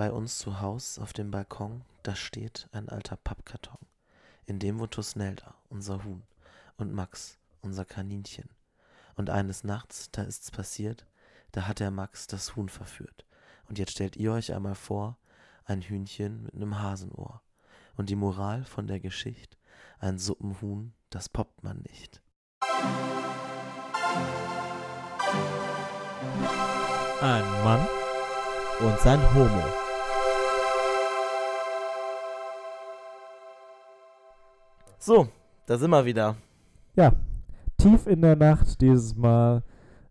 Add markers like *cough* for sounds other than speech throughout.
Bei uns zu Haus auf dem Balkon, da steht ein alter Pappkarton. In dem wohnt Tusnelda, unser Huhn, und Max, unser Kaninchen. Und eines Nachts, da ist's passiert, da hat der Max das Huhn verführt. Und jetzt stellt ihr euch einmal vor, ein Hühnchen mit nem Hasenohr. Und die Moral von der Geschichte, ein Suppenhuhn, das poppt man nicht. Ein Mann und sein Homo. So, da sind wir wieder. Ja, tief in der Nacht dieses Mal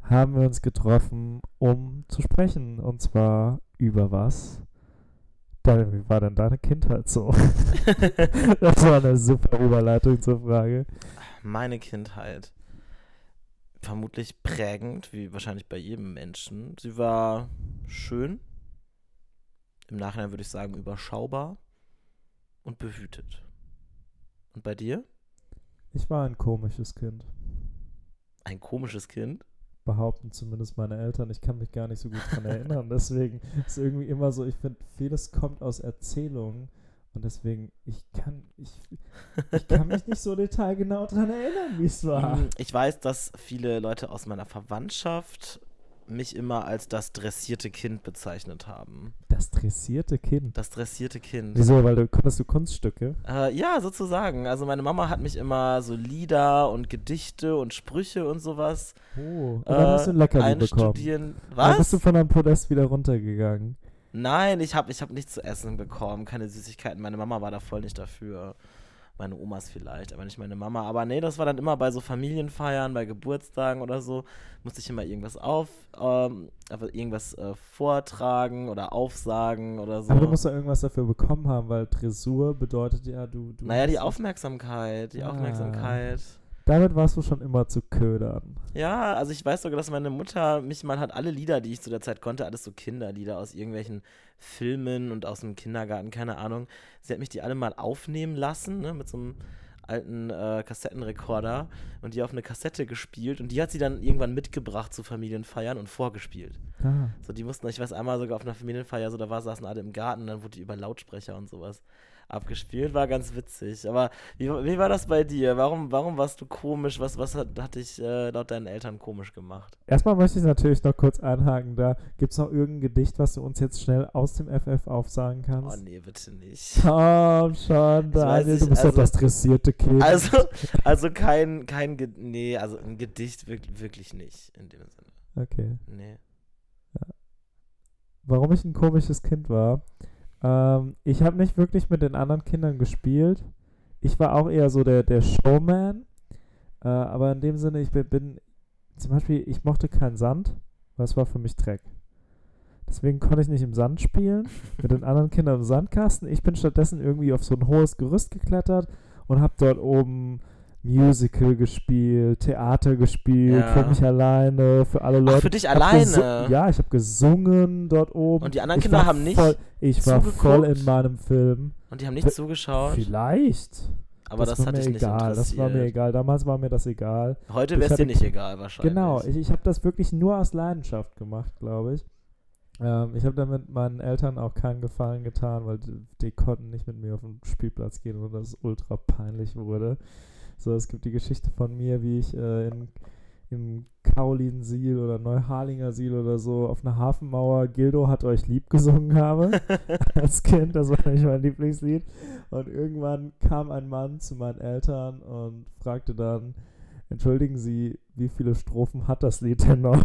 haben wir uns getroffen, um zu sprechen. Und zwar über was? Wie war denn deine Kindheit so? *laughs* *laughs* das war eine super Überleitung zur Frage. Meine Kindheit. Vermutlich prägend, wie wahrscheinlich bei jedem Menschen. Sie war schön. Im Nachhinein würde ich sagen überschaubar und behütet. Und bei dir? Ich war ein komisches Kind. Ein komisches Kind? Behaupten zumindest meine Eltern. Ich kann mich gar nicht so gut daran erinnern. *laughs* Deswegen ist irgendwie immer so, ich finde, vieles kommt aus Erzählungen. Und deswegen, ich kann, ich, ich kann mich nicht so detailgenau daran erinnern, wie es *laughs* war. Ich weiß, dass viele Leute aus meiner Verwandtschaft mich immer als das dressierte Kind bezeichnet haben. Das dressierte Kind. Das dressierte Kind. Wieso? Weil du konntest du Kunststücke? Äh, ja, sozusagen. Also meine Mama hat mich immer so Lieder und Gedichte und Sprüche und sowas Oh, und dann hast du ein Leckerli bekommen. einstudieren. Dann bist du Was? von deinem Podest wieder runtergegangen. Nein, ich habe ich hab nichts zu essen bekommen, keine Süßigkeiten. Meine Mama war da voll nicht dafür. Meine Omas vielleicht, aber nicht meine Mama. Aber nee, das war dann immer bei so Familienfeiern, bei Geburtstagen oder so, musste ich immer irgendwas auf, ähm, irgendwas äh, vortragen oder aufsagen oder so. Aber du musst ja irgendwas dafür bekommen haben, weil Dressur bedeutet ja, du. du naja, die Aufmerksamkeit, die Ah. Aufmerksamkeit. Damit warst du schon immer zu ködern. Ja, also ich weiß sogar, dass meine Mutter mich mal hat alle Lieder, die ich zu der Zeit konnte, alles so Kinderlieder aus irgendwelchen Filmen und aus dem Kindergarten, keine Ahnung. Sie hat mich die alle mal aufnehmen lassen, ne, mit so einem alten äh, Kassettenrekorder und die auf eine Kassette gespielt und die hat sie dann irgendwann mitgebracht zu Familienfeiern und vorgespielt. Ah. So, die mussten, ich weiß einmal sogar auf einer Familienfeier, so da war, saßen alle im Garten, dann wurde die über Lautsprecher und sowas abgespielt, war ganz witzig. Aber wie, wie war das bei dir? Warum, warum warst du komisch? Was, was hat, hat dich äh, laut deinen Eltern komisch gemacht? Erstmal möchte ich natürlich noch kurz einhaken. Da gibt es noch irgendein Gedicht, was du uns jetzt schnell aus dem FF aufsagen Oh kannst. nee, bitte nicht. Komm schon, Daniel, ich, du bist also- doch das dressierte Kind. Also, also kein, kein, nee, also ein Gedicht wirklich, wirklich nicht in dem Sinne. Okay. Nee. Warum ich ein komisches Kind war? Ähm, ich habe nicht wirklich mit den anderen Kindern gespielt. Ich war auch eher so der, der Showman. Äh, aber in dem Sinne, ich bin, bin, zum Beispiel, ich mochte keinen Sand, weil es war für mich Dreck. Deswegen konnte ich nicht im Sand spielen, *laughs* mit den anderen Kindern im Sandkasten. Ich bin stattdessen irgendwie auf so ein hohes Gerüst geklettert und habe dort oben Musical gespielt, Theater gespielt, Ja. für mich alleine, für alle Leute. für dich Ich alleine? Ja, ich habe gesungen dort oben. Und die anderen Ich Kinder war haben nicht Voll, ich war voll in meinem Film. Und die haben nicht zugeschaut, Vielleicht. aber das, war hat mir egal. Das war mir egal. Damals war mir das egal. Heute wäre es dir nicht egal wahrscheinlich. Genau, ich, ich habe das wirklich nur aus Leidenschaft gemacht, glaube ich. Ähm, ich habe damit meinen Eltern auch keinen Gefallen getan, weil die, die konnten nicht mit mir auf den Spielplatz gehen und das ultra peinlich wurde. So, es gibt die Geschichte von mir, wie ich äh, in, im Kaulinsiel oder Neuharlinger Siel oder so auf einer Hafenmauer Gildo hat euch lieb gesungen habe *laughs* als Kind. Das war nämlich mein Lieblingslied. Und irgendwann kam ein Mann zu meinen Eltern und fragte dann, entschuldigen Sie, wie viele Strophen hat das Lied denn noch? *laughs*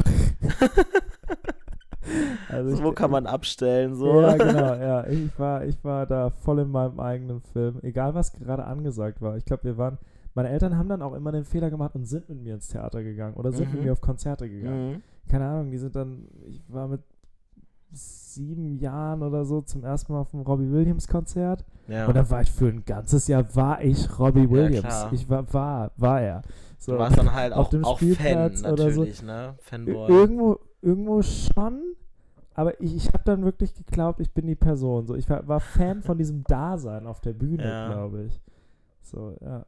also So, wo kann man abstellen, so. Ja, genau, ja. Ich war, ich war da voll in meinem eigenen Film. Egal, was gerade angesagt war. Ich glaube, wir waren. Meine Eltern haben dann auch immer den Fehler gemacht und sind mit mir ins Theater gegangen oder sind mit Mhm. mir auf Konzerte gegangen. Mhm. Keine Ahnung, die sind dann. Ich war mit sieben Jahren oder so zum ersten Mal auf dem Robbie Williams Konzert. Ja. Und dann war ich für ein ganzes Jahr, war ich Robbie Williams. klar. ich war, war, war er. So. du warst dann halt auf auch, dem auch Fan, Spielplatz oder so. ne? Fanboy. Irgendwo, irgendwo schon, aber ich, ich habe dann wirklich geglaubt, ich bin die Person. So, ich war, war Fan von diesem Dasein auf der Bühne, Ja. glaube ich. So, ja.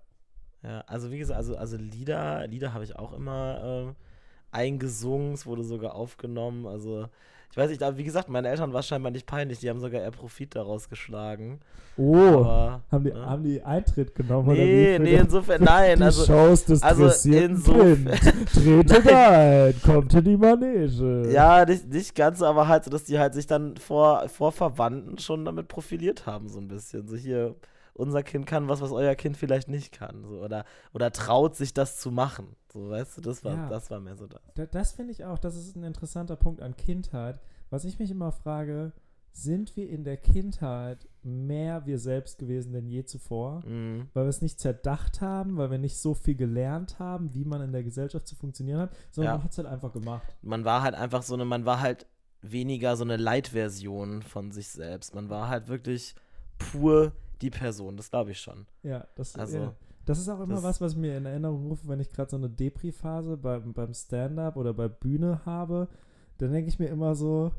Ja, also wie gesagt, also, also Lieder, Lieder habe ich auch immer ähm, eingesungen, es wurde sogar aufgenommen. Also Ich weiß nicht, aber wie gesagt, meine Eltern war es scheinbar nicht peinlich. Die haben sogar eher Profit daraus geschlagen. Oh, Aber, haben, die, ne? haben die Eintritt genommen? oder Nee, für nee, insofern, nein. *laughs* die Also, Shows des also insofern-. Tretet *laughs* ein, kommt in die Manege. ja, nicht, nicht ganz, aber halt so, dass die halt sich dann vor, vor Verwandten schon damit profiliert haben, so ein bisschen. So hier, unser Kind kann was, was euer Kind vielleicht nicht kann. So, oder, oder traut sich das zu machen. So, weißt du, das war, Ja. das war mehr so das. Da, das finde ich auch, das ist ein interessanter Punkt an Kindheit. Was ich mich immer frage, sind wir in der Kindheit mehr wir selbst gewesen denn je zuvor? Mhm. Weil wir es nicht zerdacht haben, weil wir nicht so viel gelernt haben, wie man in der Gesellschaft zu funktionieren hat, sondern Ja. man hat es halt einfach gemacht. Man war halt einfach so eine, man war halt weniger so eine Light-Version von sich selbst. Man war halt wirklich pur die Person, das glaube ich schon. Ja, das, Also, ja. das ist auch immer das- was, was mir in Erinnerung rufe, wenn ich gerade so eine Depri-Phase beim, beim Stand-up oder bei Bühne habe. Dann denke ich mir immer so,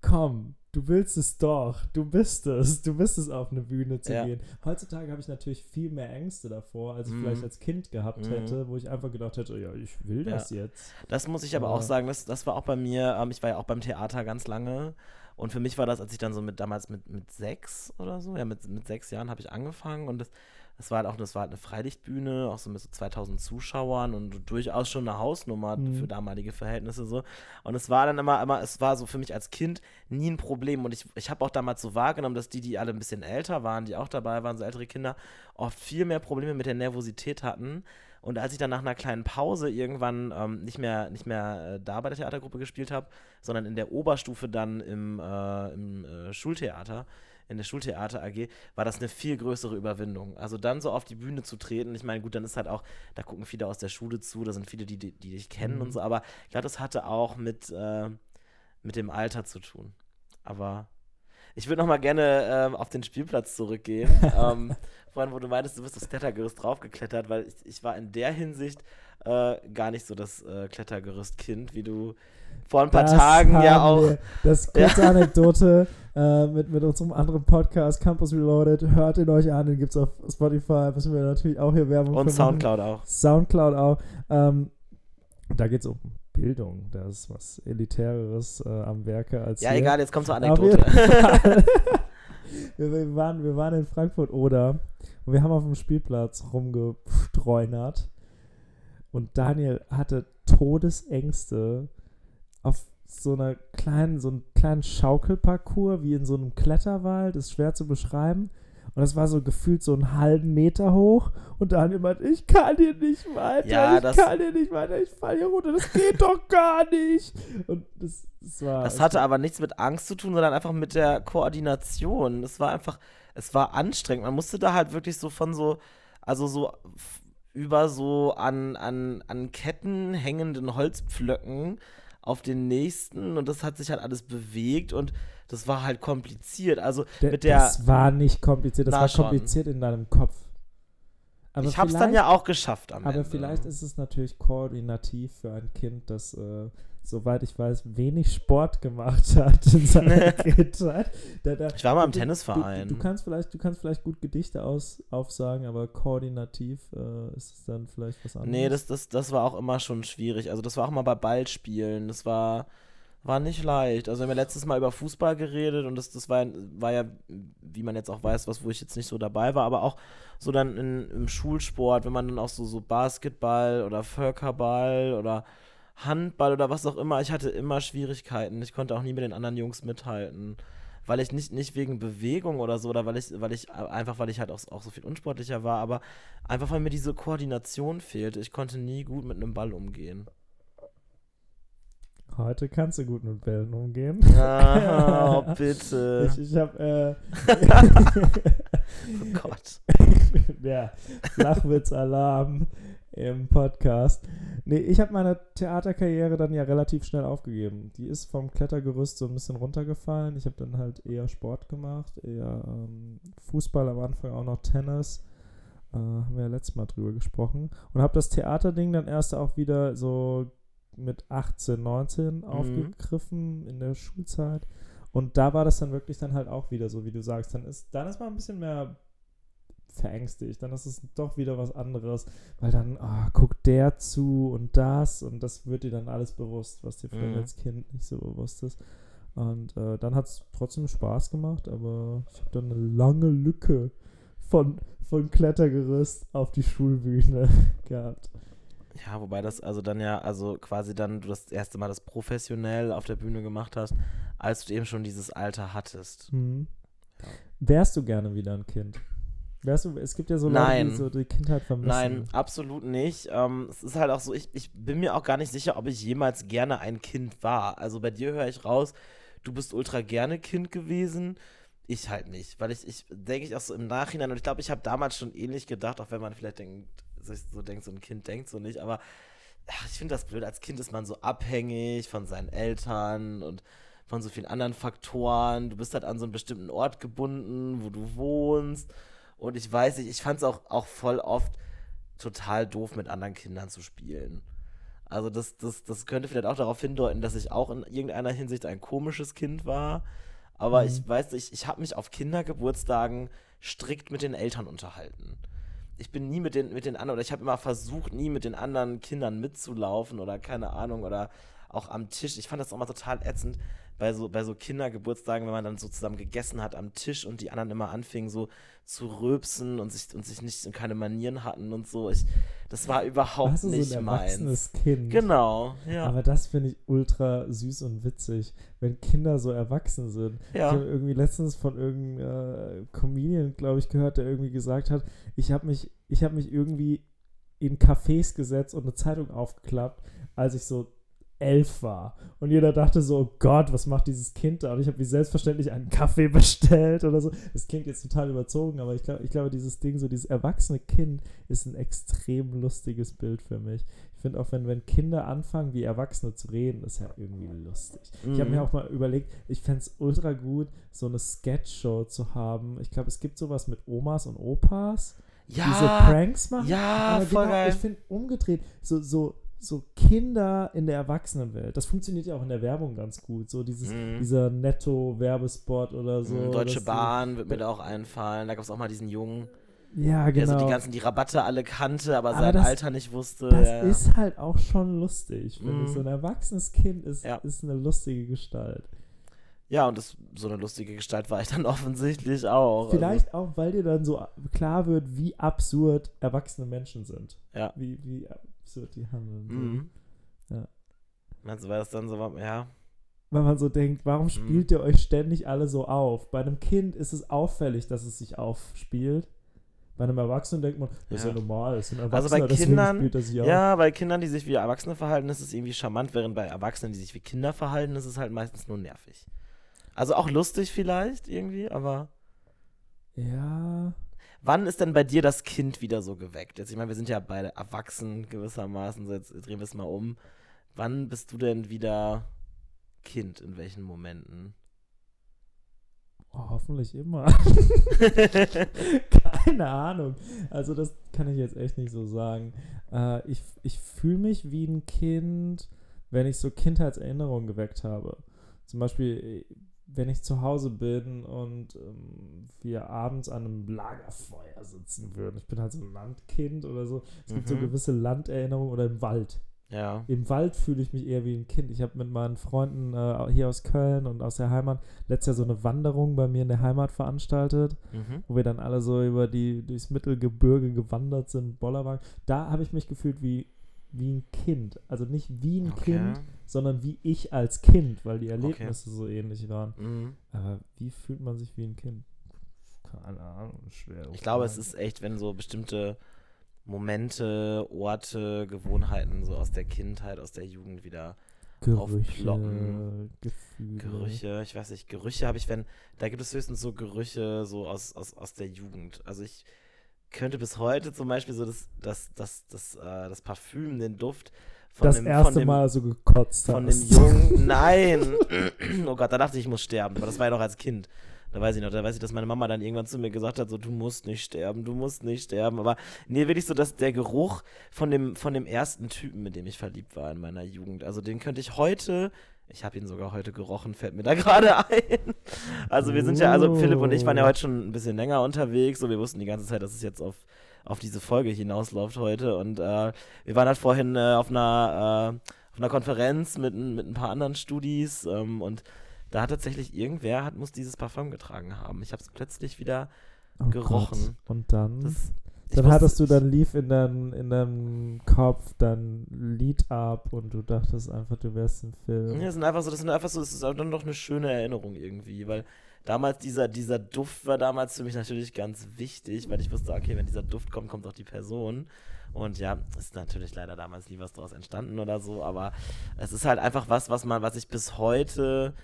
komm, du willst es doch, du bist es, du bist es, auf eine Bühne zu Ja. gehen. Heutzutage habe ich natürlich viel mehr Ängste davor, als ich Mhm. vielleicht als Kind gehabt Mhm. hätte, wo ich einfach gedacht hätte, ja, ich will das jetzt. Das muss ich aber Aber- auch sagen, das, das war auch bei mir, ähm, ich war ja auch beim Theater ganz lange und für mich war das, als ich dann so mit damals mit, mit sechs oder so, ja, mit, mit sechs Jahren habe ich angefangen und das, das war halt auch, das war halt eine Freilichtbühne, auch so mit so 2000 Zuschauern und durchaus schon eine Hausnummer Mhm. für damalige Verhältnisse so. Und es war dann immer, immer, es war so für mich als Kind nie ein Problem und ich, ich habe auch damals so wahrgenommen, dass die, die alle ein bisschen älter waren, die auch dabei waren, so ältere Kinder, oft viel mehr Probleme mit der Nervosität hatten. Und als ich dann nach einer kleinen Pause irgendwann ähm, nicht mehr, nicht mehr äh, da bei der Theatergruppe gespielt habe, sondern in der Oberstufe dann im, äh, im äh, Schultheater, in der Schultheater AG, war das eine viel größere Überwindung. Also dann so auf die Bühne zu treten, ich meine, gut, dann ist halt auch, da gucken viele aus der Schule zu, da sind viele, die, die, die dich kennen Mhm. und so, aber ich glaube, das hatte auch mit, äh, mit dem Alter zu tun. Aber ich würde noch mal gerne ähm, auf den Spielplatz zurückgehen. *laughs* ähm, vorhin, wo du meintest, du bist das Klettergerüst draufgeklettert, weil ich, ich war in der Hinsicht äh, gar nicht so das äh, Klettergerüstkind, wie du vor ein paar Das Tagen ja auch. Wir. Das ist *laughs* Ja. kurze Anekdote äh, mit, mit unserem anderen Podcast, Campus Reloaded. Hört ihn euch an, den gibt es auf Spotify. Müssen wir natürlich auch hier Werbung Und machen. Soundcloud auch. Soundcloud auch. Ähm, da geht es um Bildung. Da ist was Elitäreres äh, am Werke als Ja, hier. egal, jetzt kommt zur Anekdote. *laughs* wir, wir, waren, wir waren in Frankfurt oder und wir haben auf dem Spielplatz rumgestreunert und Daniel hatte Todesängste auf so einer kleinen, so einem kleinen Schaukelparcours wie in so einem Kletterwald, ist schwer zu beschreiben. Und das war so gefühlt so einen halben Meter hoch. Und Daniel meinte, ich kann hier nicht weiter, Ja, ich kann hier nicht weiter, ich falle hier runter, das geht doch gar nicht. Und das, das war. Das hatte aber nichts mit Angst zu tun, sondern einfach mit der Koordination. Es war einfach, es war anstrengend. Man musste da halt wirklich so von so, also so über so an, an, an Ketten hängenden Holzpflöcken auf den nächsten und das hat sich halt alles bewegt und das war halt kompliziert. Also Der- mit der, das war nicht kompliziert, das war schon. kompliziert in deinem Kopf. Aber ich hab's dann ja auch geschafft am Aber Ende. vielleicht ist es natürlich koordinativ für ein Kind, das, äh, soweit ich weiß, wenig Sport gemacht *laughs* hat in seiner *laughs* Kindheit. Da, da, Ich war mal im du- Tennisverein. Du, du, kannst vielleicht, du kannst vielleicht gut Gedichte aus, aufsagen, aber koordinativ äh, ist es dann vielleicht was anderes. Nee, das, das, das war auch immer schon schwierig. Also das war auch immer bei Ballspielen. Das war, war nicht leicht. Also wir haben ja letztes Mal über Fußball geredet und das, das war, war ja, wie man jetzt auch weiß, was, wo ich jetzt nicht so dabei war, aber auch so dann in, im Schulsport, wenn man dann auch so, so Basketball oder Völkerball oder Handball oder was auch immer, ich hatte immer Schwierigkeiten. Ich konnte auch nie mit den anderen Jungs mithalten. Weil ich nicht, nicht wegen Bewegung oder so, oder weil ich, weil ich einfach, weil ich halt auch, auch so viel unsportlicher war, aber einfach weil mir diese Koordination fehlte. Ich konnte nie gut mit einem Ball umgehen. Heute kannst du gut mit Bällen umgehen. Ah, oh, bitte. *laughs* Ich, ich habe *laughs* Oh Gott. äh, *laughs* ja, Flachwitz-Alarm im Podcast. Nee, ich habe meine Theaterkarriere dann ja relativ schnell aufgegeben. Die ist vom Klettergerüst so ein bisschen runtergefallen. Ich habe dann halt eher Sport gemacht, eher ähm, Fußball am Anfang, auch noch Tennis. Äh, haben wir ja letztes Mal drüber gesprochen. Und habe das Theaterding dann erst auch wieder so mit 18, 19 aufgegriffen in der Schulzeit. Und da war das dann wirklich dann halt auch wieder so, wie du sagst. Dann ist, dann ist man ein bisschen mehr verängstigt. Dann ist es doch wieder was anderes, weil dann ah, guckt der zu und das und das wird dir dann alles bewusst, was dir vielleicht Mhm. als Kind nicht so bewusst ist. Und äh, dann hat es trotzdem Spaß gemacht, aber ich habe dann eine lange Lücke von, von Klettergerüst auf die Schulbühne *laughs* gehabt. Ja, wobei das also dann ja, also quasi dann du das erste Mal das professionell auf der Bühne gemacht hast, als du eben schon dieses Alter hattest. Mhm. Ja. Wärst du gerne wieder ein Kind? Wärst du, es gibt ja so Leute, Nein. die so die Kindheit vermissen. Nein, absolut nicht. Ähm, es ist halt auch so, ich, ich bin mir auch gar nicht sicher, ob ich jemals gerne ein Kind war. Also bei dir höre ich raus, du bist ultra gerne Kind gewesen. Ich halt nicht, weil ich, ich denke ich auch so im Nachhinein und ich glaube, ich habe damals schon ähnlich gedacht, auch wenn man vielleicht denkt, sich so denkt, so ein Kind denkt so nicht, aber ach, ich finde das blöd. Als Kind ist man so abhängig von seinen Eltern und von so vielen anderen Faktoren. Du bist halt an so einen bestimmten Ort gebunden, wo du wohnst. Und ich weiß nicht, ich fand es auch, auch voll oft total doof, mit anderen Kindern zu spielen. Also das, das, das könnte vielleicht auch darauf hindeuten, dass ich auch in irgendeiner Hinsicht ein komisches Kind war. Aber mhm. ich weiß nicht, ich habe mich auf Kindergeburtstagen strikt mit den Eltern unterhalten. Ich bin nie mit den, mit den anderen, oder ich habe immer versucht, nie mit den anderen Kindern mitzulaufen oder keine Ahnung, oder auch am Tisch. Ich fand das auch mal total ätzend, bei so, bei so Kindergeburtstagen, wenn man dann so zusammen gegessen hat am Tisch und die anderen immer anfingen so zu rülpsen und sich, und sich nicht und keine Manieren hatten und so. Ich, das war überhaupt Warst nicht so ein meins. Kind. Genau, ja. Aber das finde ich ultra süß und witzig, wenn Kinder so erwachsen sind. Ja. Ich habe irgendwie letztens von irgendeinem äh, Comedian, glaube ich, gehört, der irgendwie gesagt hat, ich habe mich, ich habe mich irgendwie in Cafés gesetzt und eine Zeitung aufgeklappt, als ich so elf war. Und jeder dachte so, oh Gott, was macht dieses Kind da? Und ich habe wie selbstverständlich einen Kaffee *laughs* bestellt oder so. Das klingt jetzt total überzogen, aber ich glaube, ich glaube, dieses Ding, so dieses erwachsene Kind, ist ein extrem lustiges Bild für mich. Ich finde auch, wenn, wenn Kinder anfangen, wie Erwachsene zu reden, ist ja irgendwie lustig. Mhm. Ich habe mir auch mal überlegt, ich fände es ultra gut, so eine Sketch-Show zu haben. Ich glaube, es gibt sowas mit Omas und Opas. Ja, diese Pranks machen. Ja, aber voll genau, geil. Ich finde umgedreht, so, so so Kinder in der Erwachsenenwelt. Das funktioniert ja auch in der Werbung ganz gut. So dieses, mhm. dieser Netto-Werbespot oder so. Mhm, Deutsche Bahn wird mir da auch einfallen. Da gab es auch mal diesen Jungen. Ja, genau. Der so die genau. ganzen, die Rabatte alle kannte, aber, aber sein das, Alter nicht wusste. Das ja. ist halt auch schon lustig, finde ich. So ein erwachsenes Kind ist, ja. ist eine lustige Gestalt. Ja, und das, so eine lustige Gestalt war ich dann *laughs* offensichtlich auch. Vielleicht also. auch, weil dir dann so klar wird, wie absurd erwachsene Menschen sind. Ja. Wie, wie absurd die handeln. So. Mhm. Ja. Meinst du, war das dann so, ja? Weil man so denkt, warum mhm. spielt mhm. ihr euch ständig alle so auf? Bei einem Kind ist es auffällig, dass es sich aufspielt. Bei einem Erwachsenen denkt man, das ja. ist ja normal, das sind Erwachsene, also bei Kindern, ja, bei Kindern, die sich wie Erwachsene verhalten, ist es irgendwie charmant, während bei Erwachsenen, die sich wie Kinder verhalten, ist es halt meistens nur nervig. Also auch lustig vielleicht irgendwie, aber. Ja. Wann ist denn bei dir das Kind wieder so geweckt? Jetzt, ich meine, wir sind ja beide erwachsen gewissermaßen, so jetzt drehen wir es mal um. Wann bist du denn wieder Kind? In welchen Momenten? Oh, hoffentlich immer. *laughs* Keine Ahnung. Also das kann ich jetzt echt nicht so sagen. Äh, ich ich fühle mich wie ein Kind, wenn ich so Kindheitserinnerungen geweckt habe. Zum Beispiel, wenn ich zu Hause bin und ähm, wir abends an einem Lagerfeuer sitzen würden. Ich bin halt so ein Landkind oder so. Es mhm. gibt so mhm. gewisse Landerinnerungen oder im Wald. Ja. Im Wald fühle ich mich eher wie ein Kind. Ich habe mit meinen Freunden äh, hier aus Köln und aus der Heimat letztes Jahr so eine Wanderung bei mir in der Heimat veranstaltet, mhm. wo wir dann alle so über die durchs Mittelgebirge gewandert sind, Bollerwagen. Da habe ich mich gefühlt wie wie ein Kind. Also nicht wie ein okay. Kind, sondern wie ich als Kind, weil die Erlebnisse okay. so ähnlich waren. Mhm. Aber wie fühlt man sich wie ein Kind? Keine Ahnung, schwer. Ich glaube, es ist echt, wenn so bestimmte Momente, Orte, Gewohnheiten so aus der Kindheit, aus der Jugend wieder Gerüche. Gefühle. Gerüche, ich weiß nicht, Gerüche habe ich, wenn, da gibt es höchstens so Gerüche so aus, aus, aus der Jugend. Also ich könnte bis heute zum Beispiel so das, das, das, das, äh, das Parfüm, den Duft von das dem, erste dem, Mal so gekotzt Von hast. dem Jungen, *laughs* nein. *clears throat* oh Gott, da dachte ich, ich muss sterben. Aber das war ja noch als Kind. Da weiß ich noch, da weiß ich, dass meine Mama dann irgendwann zu mir gesagt hat, so, du musst nicht sterben, du musst nicht sterben. Aber nee, wirklich so, dass der Geruch von dem, von dem ersten Typen, mit dem ich verliebt war in meiner Jugend, also den könnte ich heute ich habe ihn sogar heute gerochen, fällt mir da *laughs* gerade ein. Also wir sind ja, also Philipp und ich waren ja heute schon ein bisschen länger unterwegs. So, wir wussten die ganze Zeit, dass es jetzt auf, auf diese Folge hinausläuft heute. Und äh, wir waren halt vorhin äh, auf, einer, äh, auf einer Konferenz mit, mit ein paar anderen Studis ähm, und da hat tatsächlich irgendwer hat, muss dieses Parfum getragen haben. Ich habe es plötzlich wieder Oh gerochen. Gott. Und dann? Das, dann hattest du, dann lief in, dein, in deinem Kopf dein Lied ab und du dachtest einfach, du wärst im Film. Ja, das sind einfach so, das sind einfach so, es ist dann noch eine schöne Erinnerung irgendwie, weil damals dieser, dieser Duft war damals für mich natürlich ganz wichtig, weil ich wusste, okay, wenn dieser Duft kommt, kommt auch die Person. Und ja, ist natürlich leider damals nie was draus entstanden oder so, aber es ist halt einfach was, was man, was ich bis heute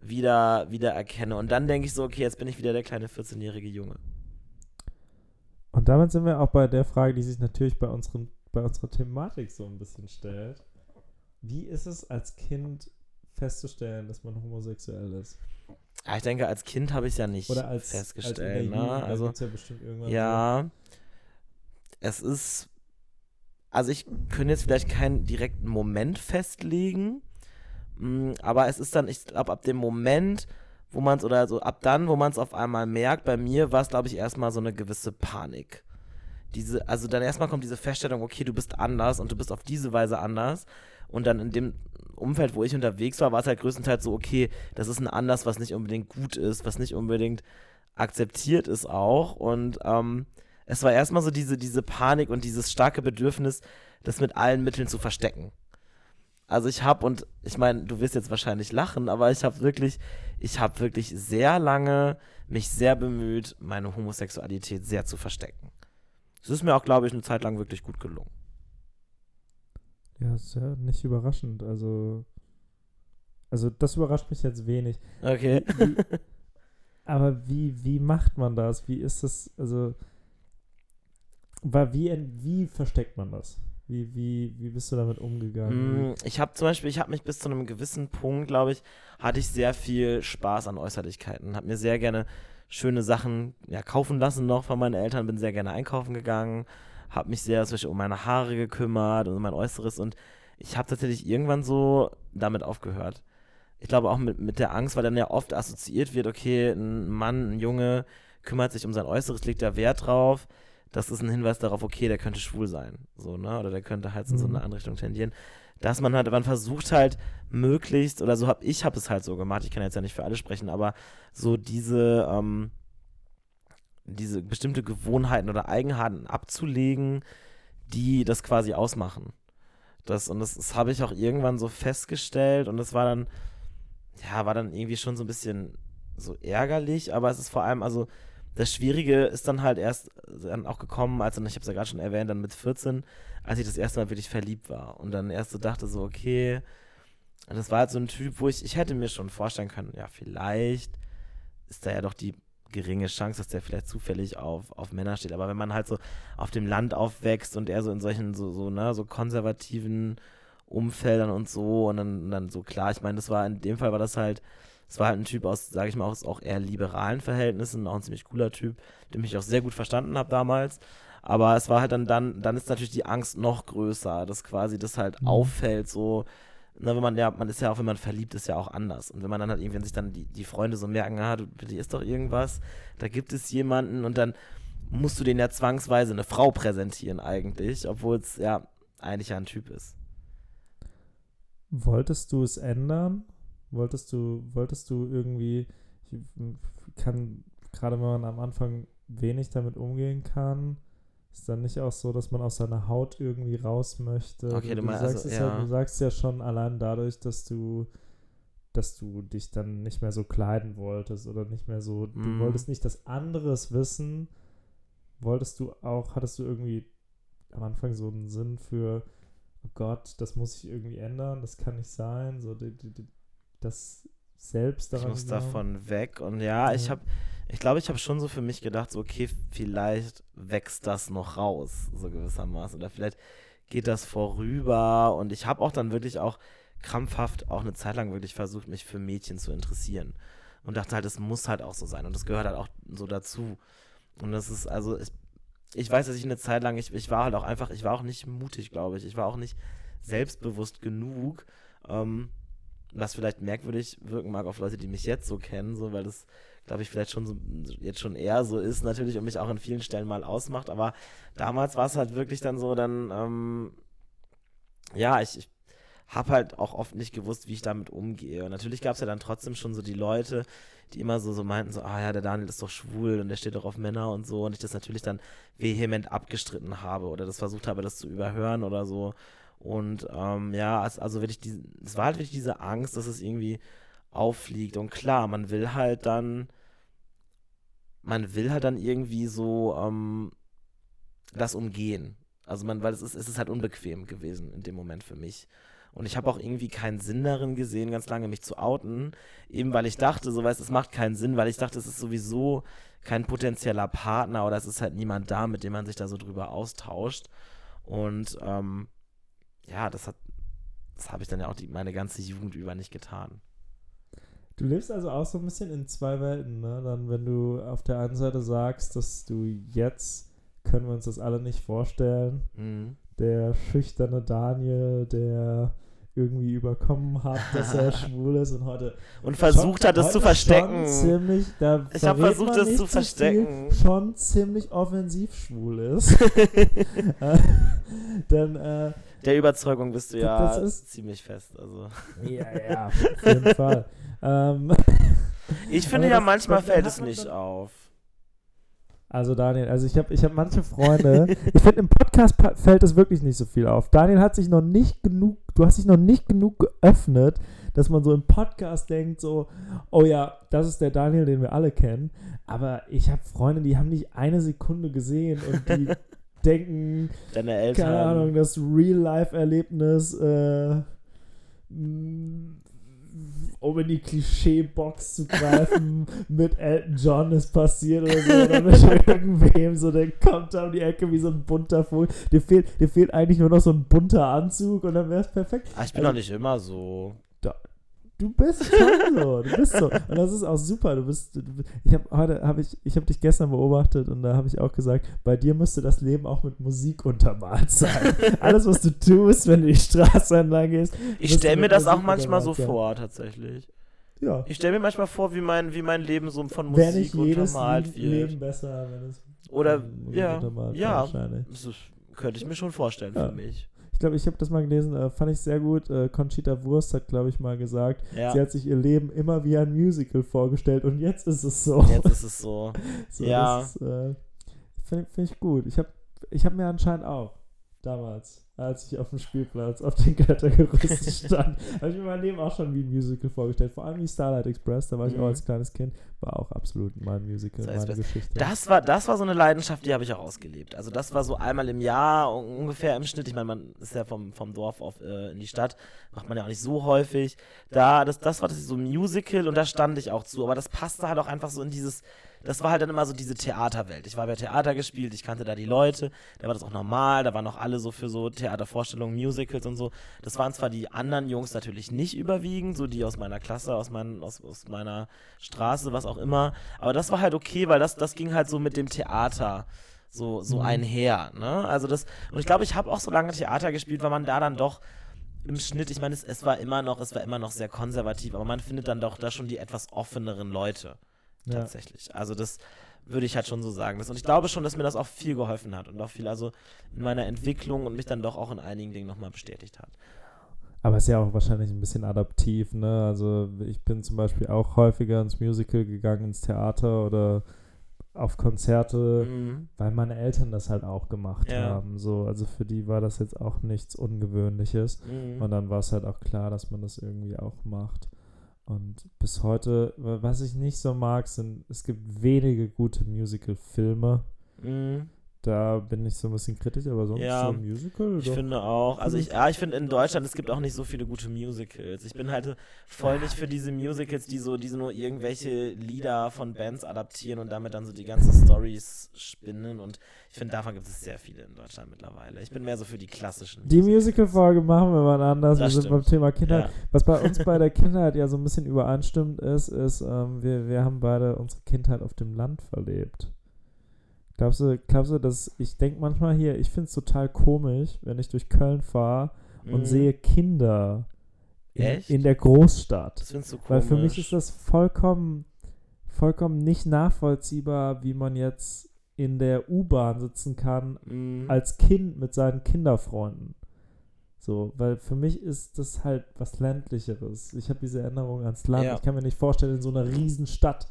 wieder, wieder erkenne. Und dann denke ich so, okay, jetzt bin ich wieder der kleine 14-jährige Junge. Und damit sind wir auch bei der Frage, die sich natürlich bei, unseren, bei unserer Thematik so ein bisschen stellt. Wie ist es als Kind festzustellen, dass man homosexuell ist? Ja, ich denke, als Kind habe ich es ja nicht Oder als, festgestellt. als Jugend, ne? Also, ja bestimmt irgendwann Ja, es ist, also ich könnte jetzt vielleicht keinen direkten Moment festlegen, mm, aber es ist dann, ich glaube, ab dem Moment, wo man es, oder so ab dann, wo man es auf einmal merkt, bei mir war es, glaube ich, erstmal so eine gewisse Panik. Diese, also dann erstmal kommt diese Feststellung, okay, du bist anders und du bist auf diese Weise anders. Und dann in dem Umfeld, wo ich unterwegs war, war es halt größtenteils so, okay, das ist ein Anders, was nicht unbedingt gut ist, was nicht unbedingt akzeptiert ist auch. Und ähm, es war erstmal so diese, diese Panik und dieses starke Bedürfnis, das mit allen Mitteln zu verstecken. Also ich habe, und ich meine, du wirst jetzt wahrscheinlich lachen, aber ich habe wirklich, ich habe wirklich sehr lange mich sehr bemüht, meine Homosexualität sehr zu verstecken. Es ist mir auch, glaube ich, eine Zeit lang wirklich gut gelungen. Ja, ist ja nicht überraschend. Also, also das überrascht mich jetzt wenig. Okay. Wie, aber wie, wie macht man das? Wie ist das? Also, war, wie, wie versteckt man das? Wie, wie, wie bist du damit umgegangen? Mm, Ich habe zum Beispiel, ich habe mich bis zu einem gewissen Punkt, glaube ich, hatte ich sehr viel Spaß an Äußerlichkeiten. Habe mir sehr gerne schöne Sachen ja, kaufen lassen noch von meinen Eltern, bin sehr gerne einkaufen gegangen, habe mich sehr zum Beispiel um meine Haare gekümmert und um mein Äußeres und ich habe tatsächlich irgendwann so damit aufgehört. Ich glaube auch mit, mit der Angst, weil dann ja oft assoziiert wird, okay, ein Mann, ein Junge kümmert sich um sein Äußeres, legt da Wert drauf. Das ist ein Hinweis darauf, okay, der könnte schwul sein. So, ne? Oder der könnte halt in so Mhm. eine andere Richtung tendieren. Dass man halt, man versucht halt möglichst, oder so habe ich habe es halt so gemacht, ich kann jetzt ja nicht für alle sprechen, aber so diese, ähm, diese bestimmte Gewohnheiten oder Eigenheiten abzulegen, die das quasi ausmachen. Das, und das, das habe ich auch irgendwann so festgestellt und das war dann, ja, war dann irgendwie schon so ein bisschen so ärgerlich, aber es ist vor allem, also das Schwierige ist dann halt erst dann auch gekommen, als ich habe es ja gerade schon erwähnt, dann mit 14, als ich das erste Mal wirklich verliebt war und dann erst so dachte so, okay, das war halt so ein Typ, wo ich, ich hätte mir schon vorstellen können, ja, vielleicht ist da ja doch die geringe Chance, dass der vielleicht zufällig auf, auf Männer steht. Aber wenn man halt so auf dem Land aufwächst und er so in solchen so, so, ne, so konservativen Umfeldern und so und dann, und dann so klar, ich meine, das war in dem Fall war das halt, es war halt ein Typ aus, sage ich mal, aus auch eher liberalen Verhältnissen, auch ein ziemlich cooler Typ, den ich auch sehr gut verstanden habe damals. Aber es war halt dann, dann, dann ist natürlich die Angst noch größer, dass quasi das halt Mhm. auffällt, so, na, wenn man ja, man ist ja auch, wenn man verliebt ist, ja auch anders. Und wenn man dann halt irgendwie, wenn sich dann die, die Freunde so merken, ah, du, bitte ist doch irgendwas, da gibt es jemanden und dann musst du den ja zwangsweise eine Frau präsentieren eigentlich, obwohl es ja eigentlich ja ein Typ ist. Wolltest du es ändern? Wolltest du, wolltest du irgendwie, ich kann, gerade wenn man am Anfang wenig damit umgehen kann, ist dann nicht auch so, dass man aus seiner Haut irgendwie raus möchte? Okay, du meinst sagst also, es ja. du sagst ja schon allein dadurch, dass du dass du dich dann nicht mehr so kleiden wolltest oder nicht mehr so, du Mhm. wolltest nicht, dass anderes wissen, wolltest du auch, hattest du irgendwie am Anfang so einen Sinn für, oh Gott, das muss ich irgendwie ändern, das kann nicht sein, so die, die, die, das selbst Ich daran muss glauben. davon weg und ja, ich Ja. habe, ich glaube, ich habe schon so für mich gedacht, so okay, vielleicht wächst das noch raus, so gewissermaßen, oder vielleicht geht das vorüber. Und ich habe auch dann wirklich auch krampfhaft auch eine Zeit lang wirklich versucht, mich für Mädchen zu interessieren. Und dachte halt, es muss halt auch so sein. Und das gehört halt auch so dazu. Und das ist also, ich, ich weiß, dass ich eine Zeit lang, ich, ich war halt auch einfach, ich war auch nicht mutig, glaube ich, ich war auch nicht selbstbewusst genug, ähm, was vielleicht merkwürdig wirken mag auf Leute, die mich jetzt so kennen, so, weil das, glaube ich, vielleicht schon so, jetzt schon eher so ist, natürlich, und mich auch in vielen Stellen mal ausmacht, aber damals war es halt wirklich dann so, dann, ähm, ja, ich, ich habe halt auch oft nicht gewusst, wie ich damit umgehe. Und natürlich gab es ja dann trotzdem schon so die Leute, die immer so, so meinten, so, ah ja, der Daniel ist doch schwul und der steht doch auf Männer und so. Und ich das natürlich dann vehement abgestritten habe oder das versucht habe, das zu überhören oder so. Und ähm, ja, also wirklich, die, es war halt wirklich diese Angst, dass es irgendwie auffliegt. Und klar, man will halt dann, man will halt dann irgendwie so ähm, das umgehen. Also man, weil es ist, es ist halt unbequem gewesen in dem Moment für mich. Und ich habe auch irgendwie keinen Sinn darin gesehen, ganz lange mich zu outen, eben weil ich dachte, so weißt, es macht keinen Sinn, weil ich dachte, es ist sowieso kein potenzieller Partner oder es ist halt niemand da, mit dem man sich da so drüber austauscht. Und ähm, ja, das hat, das habe ich dann ja auch die, meine ganze Jugend über nicht getan. Du lebst also auch so ein bisschen in zwei Welten, ne? Dann, wenn du auf der einen Seite sagst, dass du jetzt können wir uns das alle nicht vorstellen. Mhm. Der schüchterne Daniel, der irgendwie überkommen hat, dass er *laughs* schwul ist und heute und versucht hat, es zu verstecken. Ziemlich, ich habe versucht, es zu verstecken. Viel, schon ziemlich offensiv schwul ist. *laughs* Äh, *laughs* dann äh, der Überzeugung bist du ja ist, ziemlich fest. Also. Ja, ja, *laughs* auf jeden Fall. Ähm, *laughs* ich finde ja, das, manchmal fällt es nicht auf. Also Daniel, also ich habe ich hab manche Freunde, ich finde im Podcast fällt es wirklich nicht so viel auf. Daniel hat sich noch nicht genug, du hast dich noch nicht genug geöffnet, dass man so im Podcast denkt so, oh ja, das ist der Daniel, den wir alle kennen. Aber ich habe Freunde, die haben nicht eine Sekunde gesehen und die *laughs* denken, Deine Eltern. keine Ahnung, das Real-Life-Erlebnis äh, um in die Klischeebox zu greifen, *laughs* mit Elton John ist passiert oder so, oder mit *laughs* irgendwem, so der kommt da um die Ecke wie so ein bunter Vogel. Dir fehlt, dir fehlt eigentlich nur noch so ein bunter Anzug und dann wäre es perfekt. Ah, ich bin also, doch nicht immer so. Da, du bist schon so, du bist so. Und das ist auch super. Du bist, du, ich habe heute, habe ich, ich habe dich gestern beobachtet und da habe ich auch gesagt, bei dir müsste das Leben auch mit Musik untermalt sein. *laughs* Alles, was du tust, wenn du die Straße entlang gehst. Ich stelle mir das Musik auch manchmal so sein. vor, tatsächlich. Ja. Ich stelle mir manchmal vor, wie mein, wie mein Leben so von Musik Wäre nicht jedes untermalt wird. Leben besser, wenn es oder ja, ja, das könnte ich mir schon vorstellen ja. für mich. Ich glaube, ich habe das mal gelesen, äh, fand ich sehr gut. Äh, Conchita Wurst hat, glaube ich, mal gesagt, ja. sie hat sich ihr Leben immer wie ein Musical vorgestellt und jetzt ist es so. Jetzt ist es so. *laughs* so ja. Äh, Finde find ich gut. Ich habe ich hab mir anscheinend auch damals als ich auf dem Spielplatz auf den Klettergerüsten *laughs* stand. habe ich mir mein Leben auch schon wie ein Musical vorgestellt. Vor allem wie Starlight Express, da war ich mhm. auch als kleines Kind, war auch absolut mein Musical, das heißt, meine Geschichte. Das war, das war so eine Leidenschaft, die habe ich auch ausgelebt. Also das war so einmal im Jahr ungefähr im Schnitt. Ich meine, man ist ja vom, vom Dorf auf, äh, in die Stadt, macht man ja auch nicht so häufig. Da, das, das war das so ein Musical und da stand ich auch zu. Aber das passte halt auch einfach so in dieses das war halt dann immer so diese Theaterwelt. Ich war bei Theater gespielt, ich kannte da die Leute, da war das auch normal, da waren auch alle so für so Theatervorstellungen, Musicals und so. Das waren zwar die anderen Jungs natürlich nicht überwiegend, so die aus meiner Klasse, aus, mein, aus, aus meiner Straße, was auch immer, aber das war halt okay, weil das, das ging halt so mit dem Theater so, so mhm. einher. Ne? Also das, und ich glaube, ich habe auch so lange Theater gespielt, weil man da dann doch im Schnitt, ich meine, es, es war immer noch, es war immer noch sehr konservativ, aber man findet dann doch da schon die etwas offeneren Leute. Ja. Tatsächlich. Also das würde ich halt schon so sagen. und ich glaube schon, dass mir das auch viel geholfen hat und auch viel also in meiner Entwicklung und mich dann doch auch in einigen Dingen nochmal bestätigt hat. Aber es ist ja auch wahrscheinlich ein bisschen adaptiv, ne? Also ich bin zum Beispiel auch häufiger ins Musical gegangen, ins Theater oder auf Konzerte, mhm. weil meine Eltern das halt auch gemacht ja. haben. So, also für die war das jetzt auch nichts Ungewöhnliches. Mhm. Und dann war es halt auch klar, dass man das irgendwie auch macht. Und bis heute, was ich nicht so mag, sind, es gibt wenige gute Musical-Filme. Mhm. Da bin ich so ein bisschen kritisch, aber sonst ja, so ein Musical. Ich doch. finde auch. Also ich, ja, ich finde in Deutschland, es gibt auch nicht so viele gute Musicals. Ich bin halt voll nicht für diese Musicals, die so, die so nur irgendwelche Lieder von Bands adaptieren und damit dann so die ganzen Stories spinnen. Und ich finde, davon gibt es sehr viele in Deutschland mittlerweile. Ich bin mehr so für die klassischen. Die Musical-Folge machen wir mal anders. Das wir sind beim Thema Kindheit. Ja. Was bei uns bei der Kindheit ja so ein bisschen übereinstimmt ist, ist, ähm, wir, wir haben beide unsere Kindheit auf dem Land verlebt. Glaubst du, glaubst du, dass ich denke manchmal hier, ich finde es total komisch, wenn ich durch Köln fahre und mhm. sehe Kinder in, in, der Großstadt. Das findest du komisch. Weil für mich ist das vollkommen, vollkommen nicht nachvollziehbar, wie man jetzt in der U-Bahn sitzen kann mhm. als Kind mit seinen Kinderfreunden. So, weil für mich ist das halt was ländlicheres. Ich habe diese Erinnerung ans Land. Ja. Ich kann mir nicht vorstellen, in so einer Riesenstadt.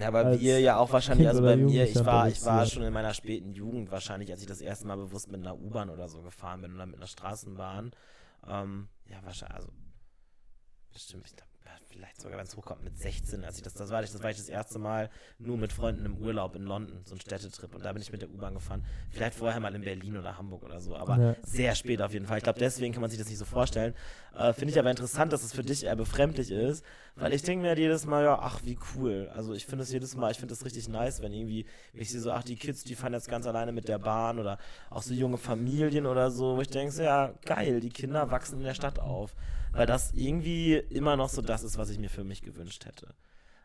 Ja, aber als wir ja auch wahrscheinlich, Kind also bei mir, ich war, ich war sind. schon in meiner späten Jugend wahrscheinlich, als ich das erste Mal bewusst mit einer U-Bahn oder so gefahren bin oder mit einer Straßenbahn. Ähm, ja, wahrscheinlich, also bestimmt, ich glaube, vielleicht sogar, wenn es hochkommt, mit 16, als ich das, das war ich, das war ich das erste Mal nur mit Freunden im Urlaub in London, so ein Städtetrip und da bin ich mit der U-Bahn gefahren. Vielleicht vorher mal in Berlin oder Hamburg oder so, aber Ja. sehr spät auf jeden Fall. Ich glaube, deswegen kann man sich das nicht so vorstellen. Äh, Finde ich aber interessant, dass es für dich eher befremdlich ist, weil ich denke mir halt jedes Mal, ja, ach, wie cool. Also ich finde es jedes Mal, ich finde es richtig nice, wenn irgendwie, wenn ich sehe so, ach, die Kids, die fahren jetzt ganz alleine mit der Bahn oder auch so junge Familien oder so, wo ich denke, so, ja, geil, die Kinder wachsen in der Stadt auf. Weil das irgendwie immer noch so das ist, was ich mir für mich gewünscht hätte.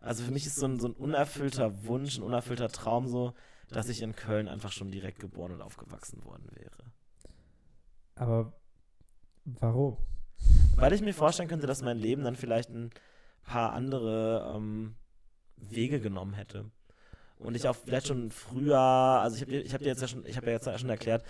Also für mich ist so ein, so ein unerfüllter Wunsch, ein unerfüllter Traum so, dass ich in Köln einfach schon direkt geboren und aufgewachsen worden wäre. Aber warum? Weil ich mir vorstellen könnte, dass mein Leben dann vielleicht ein paar andere ähm, Wege genommen hätte. Und ich auch vielleicht schon früher, also ich habe ich hab dir jetzt ja schon, ich habe ja jetzt ja schon erklärt,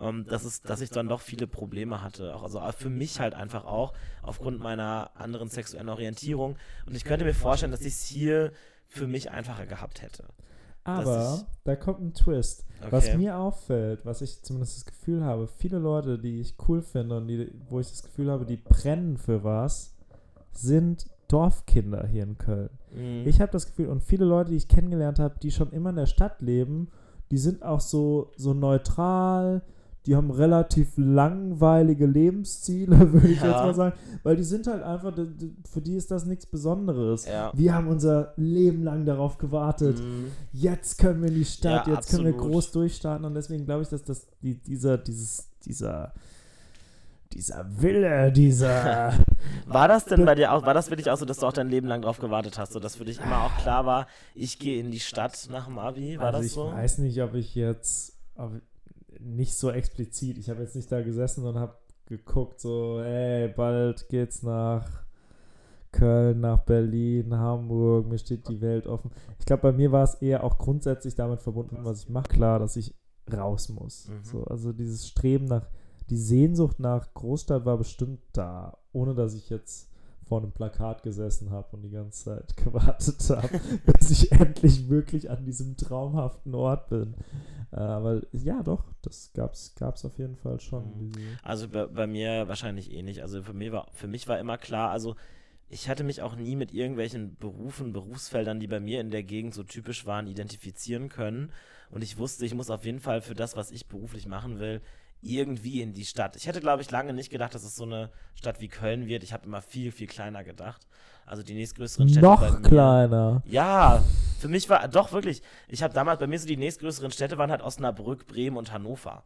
ähm, dass, es, dass ich dann doch viele Probleme hatte. Auch, also für mich halt einfach auch, aufgrund meiner anderen sexuellen Orientierung. Und ich könnte mir vorstellen, dass ich es hier für mich einfacher gehabt hätte. Aber ich- da kommt ein Twist. Was Okay. mir auffällt, was ich zumindest das Gefühl habe, viele Leute, die ich cool finde und die, wo ich das Gefühl habe, die brennen für was, sind Dorfkinder hier in Köln. Mhm. Ich habe das Gefühl, und viele Leute, die ich kennengelernt habe, die schon immer in der Stadt leben, die sind auch so, so neutral, die haben relativ langweilige Lebensziele, *laughs* würde ich Ja. jetzt mal sagen, weil die sind halt einfach, für die ist das nichts Besonderes. ja. Wir haben unser Leben lang darauf gewartet. Mhm. Jetzt können wir in die Stadt, Ja, jetzt können wir absolut. groß durchstarten und deswegen glaube ich, dass das die, dieser, dieses, dieser, dieser Wille, dieser *laughs* War das denn bei dir auch, war das wirklich auch so, dass du auch dein Leben lang drauf gewartet hast, so dass für dich immer auch klar war, ich gehe in die Stadt nach dem Abi? War also das ich so? weiß nicht, ob ich jetzt ob, nicht so explizit. Ich habe jetzt nicht da gesessen und habe geguckt, so, ey, bald geht's nach Köln, nach Berlin, Hamburg, mir steht die Welt offen. Ich glaube, bei mir war es eher auch grundsätzlich damit verbunden, was ich mache. Klar, dass ich raus muss. Mhm. So, also dieses Streben nach, die Sehnsucht nach Großstadt war bestimmt da, ohne dass ich jetzt vor einem Plakat gesessen habe und die ganze Zeit *laughs* gewartet habe, bis ich endlich wirklich an diesem traumhaften Ort bin. Äh, aber ja, doch, das gab's, gab's auf jeden Fall schon. Mhm. Also bei, bei mir wahrscheinlich eh nicht. Also für mich, war, für mich war immer klar, also ich hatte mich auch nie mit irgendwelchen Berufen, Berufsfeldern, die bei mir in der Gegend so typisch waren, identifizieren können. Und ich wusste, ich muss auf jeden Fall für das, was ich beruflich machen will, irgendwie in die Stadt. Ich hätte, glaube ich, lange nicht gedacht, dass es so eine Stadt wie Köln wird. Ich habe immer viel, viel kleiner gedacht. Also die nächstgrößeren Städte noch kleiner. Ja, für mich war doch wirklich. Ich habe damals bei mir so die nächstgrößeren Städte waren halt Osnabrück, Bremen und Hannover.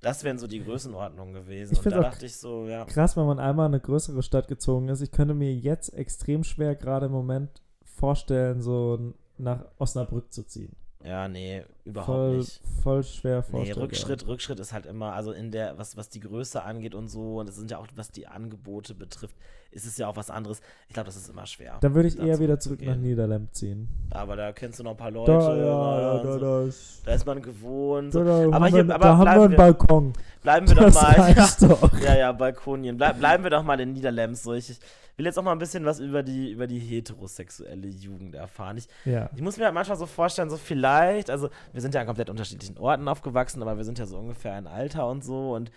Das wären so die Größenordnungen gewesen. Ich und da dachte ich so, ja. Krass, wenn man einmal in eine größere Stadt gezogen ist. Ich könnte mir jetzt extrem schwer gerade im Moment vorstellen, so nach Osnabrück zu ziehen. Ja, nee, überhaupt Voll, nicht. voll schwer Nee, vorstellbar. Rückschritt, Rückschritt ist halt immer, also in der, was, was die Größe angeht und so, und es sind ja auch, was die Angebote betrifft, ist es ja auch was anderes. Ich glaube, das ist immer schwer. Dann würde ich da eher wieder zurück nach. Niederlemp ziehen. Aber da kennst du noch ein paar Leute. Da, ja, ja, da, so. ist, da ist man gewohnt. So. da, Aber hier- aber da haben wir einen Balkon. Bleiben wir doch Das mal. reicht *laughs* doch. Ja, ja, Balkonien. Bleib, bleiben wir doch mal in Niederlems. So, ich, ich will jetzt auch mal ein bisschen was über die, über die heterosexuelle Jugend erfahren. Ich, Ja. ich muss mir halt manchmal so vorstellen, so vielleicht, also wir sind ja an komplett unterschiedlichen Orten aufgewachsen, aber wir sind ja so ungefähr ein Alter und so und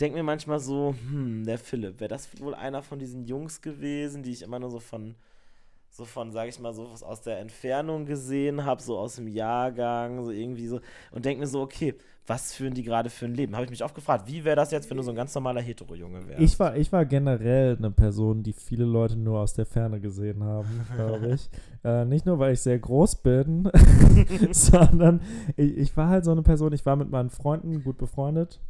denke mir manchmal so, hm, der Philipp, wäre das wohl einer von diesen Jungs gewesen, die ich immer nur so von, so von, sag ich mal, so was aus der Entfernung gesehen habe, so aus dem Jahrgang, so irgendwie so und denke mir so, okay, was führen die gerade für ein Leben? Habe ich mich oft gefragt, wie wäre das jetzt, wenn du so ein ganz normaler Hetero-Junge wärst? Ich war, ich war generell eine Person, die viele Leute nur aus der Ferne gesehen haben, glaube ich. *laughs* äh, nicht nur, weil ich sehr groß bin, *laughs* *laughs* sondern ich, ich war halt so eine Person, ich war mit meinen Freunden gut befreundet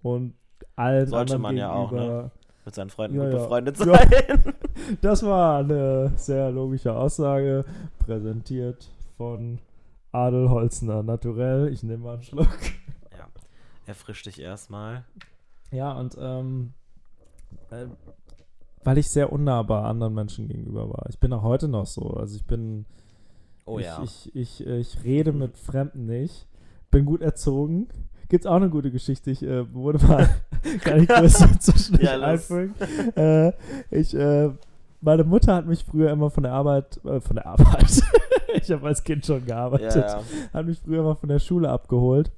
und allen Sollte man ja auch, ne? mit seinen Freunden Ja, gut befreundet Ja. sein. *laughs* Das war eine sehr logische Aussage, präsentiert von Adel Holzner naturell. Ich nehme mal einen Schluck. Ja, erfrisch dich erstmal. Ja, und ähm, äh, weil ich sehr unnahbar anderen Menschen gegenüber war. Ich bin auch heute noch so. Also ich bin, Oh ich, ja. ich, ich, ich rede mit Fremden nicht, bin gut erzogen, Gibt es auch eine gute Geschichte. Ich äh, wurde mal, kann ich kurz zwischen Ja, einfügen. Äh, ich, äh, meine Mutter hat mich früher immer von der Arbeit, äh, von der Arbeit, *laughs* ich habe als Kind schon gearbeitet, Ja, ja. hat mich früher immer von der Schule abgeholt,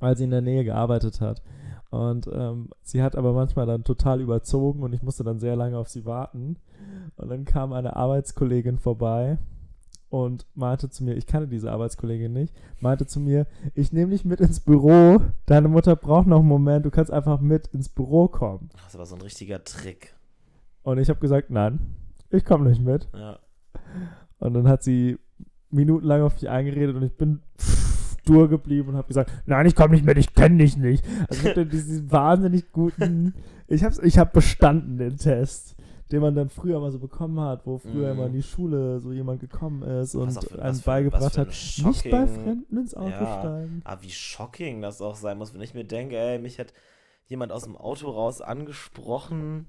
weil sie in der Nähe gearbeitet hat. Und ähm, sie hat aber manchmal dann total überzogen und ich musste dann sehr lange auf sie warten. Und dann kam eine Arbeitskollegin vorbei und meinte zu mir, ich kannte diese Arbeitskollegin nicht, meinte zu mir, ich nehme dich mit ins Büro, deine Mutter braucht noch einen Moment, du kannst einfach mit ins Büro kommen. Das war so ein richtiger Trick. Und ich habe gesagt, nein, ich komme nicht mit. Ja. Und dann hat sie minutenlang auf mich eingeredet und ich bin stur geblieben und habe gesagt, nein, ich komme nicht mit, ich kenne dich nicht. Also ich habe *laughs* diesen wahnsinnig guten, ich habe ich hab bestanden den Test, den man dann früher mal so bekommen hat, wo früher Mhm. immer in die Schule so jemand gekommen ist und für- einem beigebracht für hat, ein nicht bei shocking- Fremden ins Auto Ja. steigen. Aber wie shocking das auch sein muss, wenn ich mir denke, ey, mich hat jemand aus dem Auto raus angesprochen.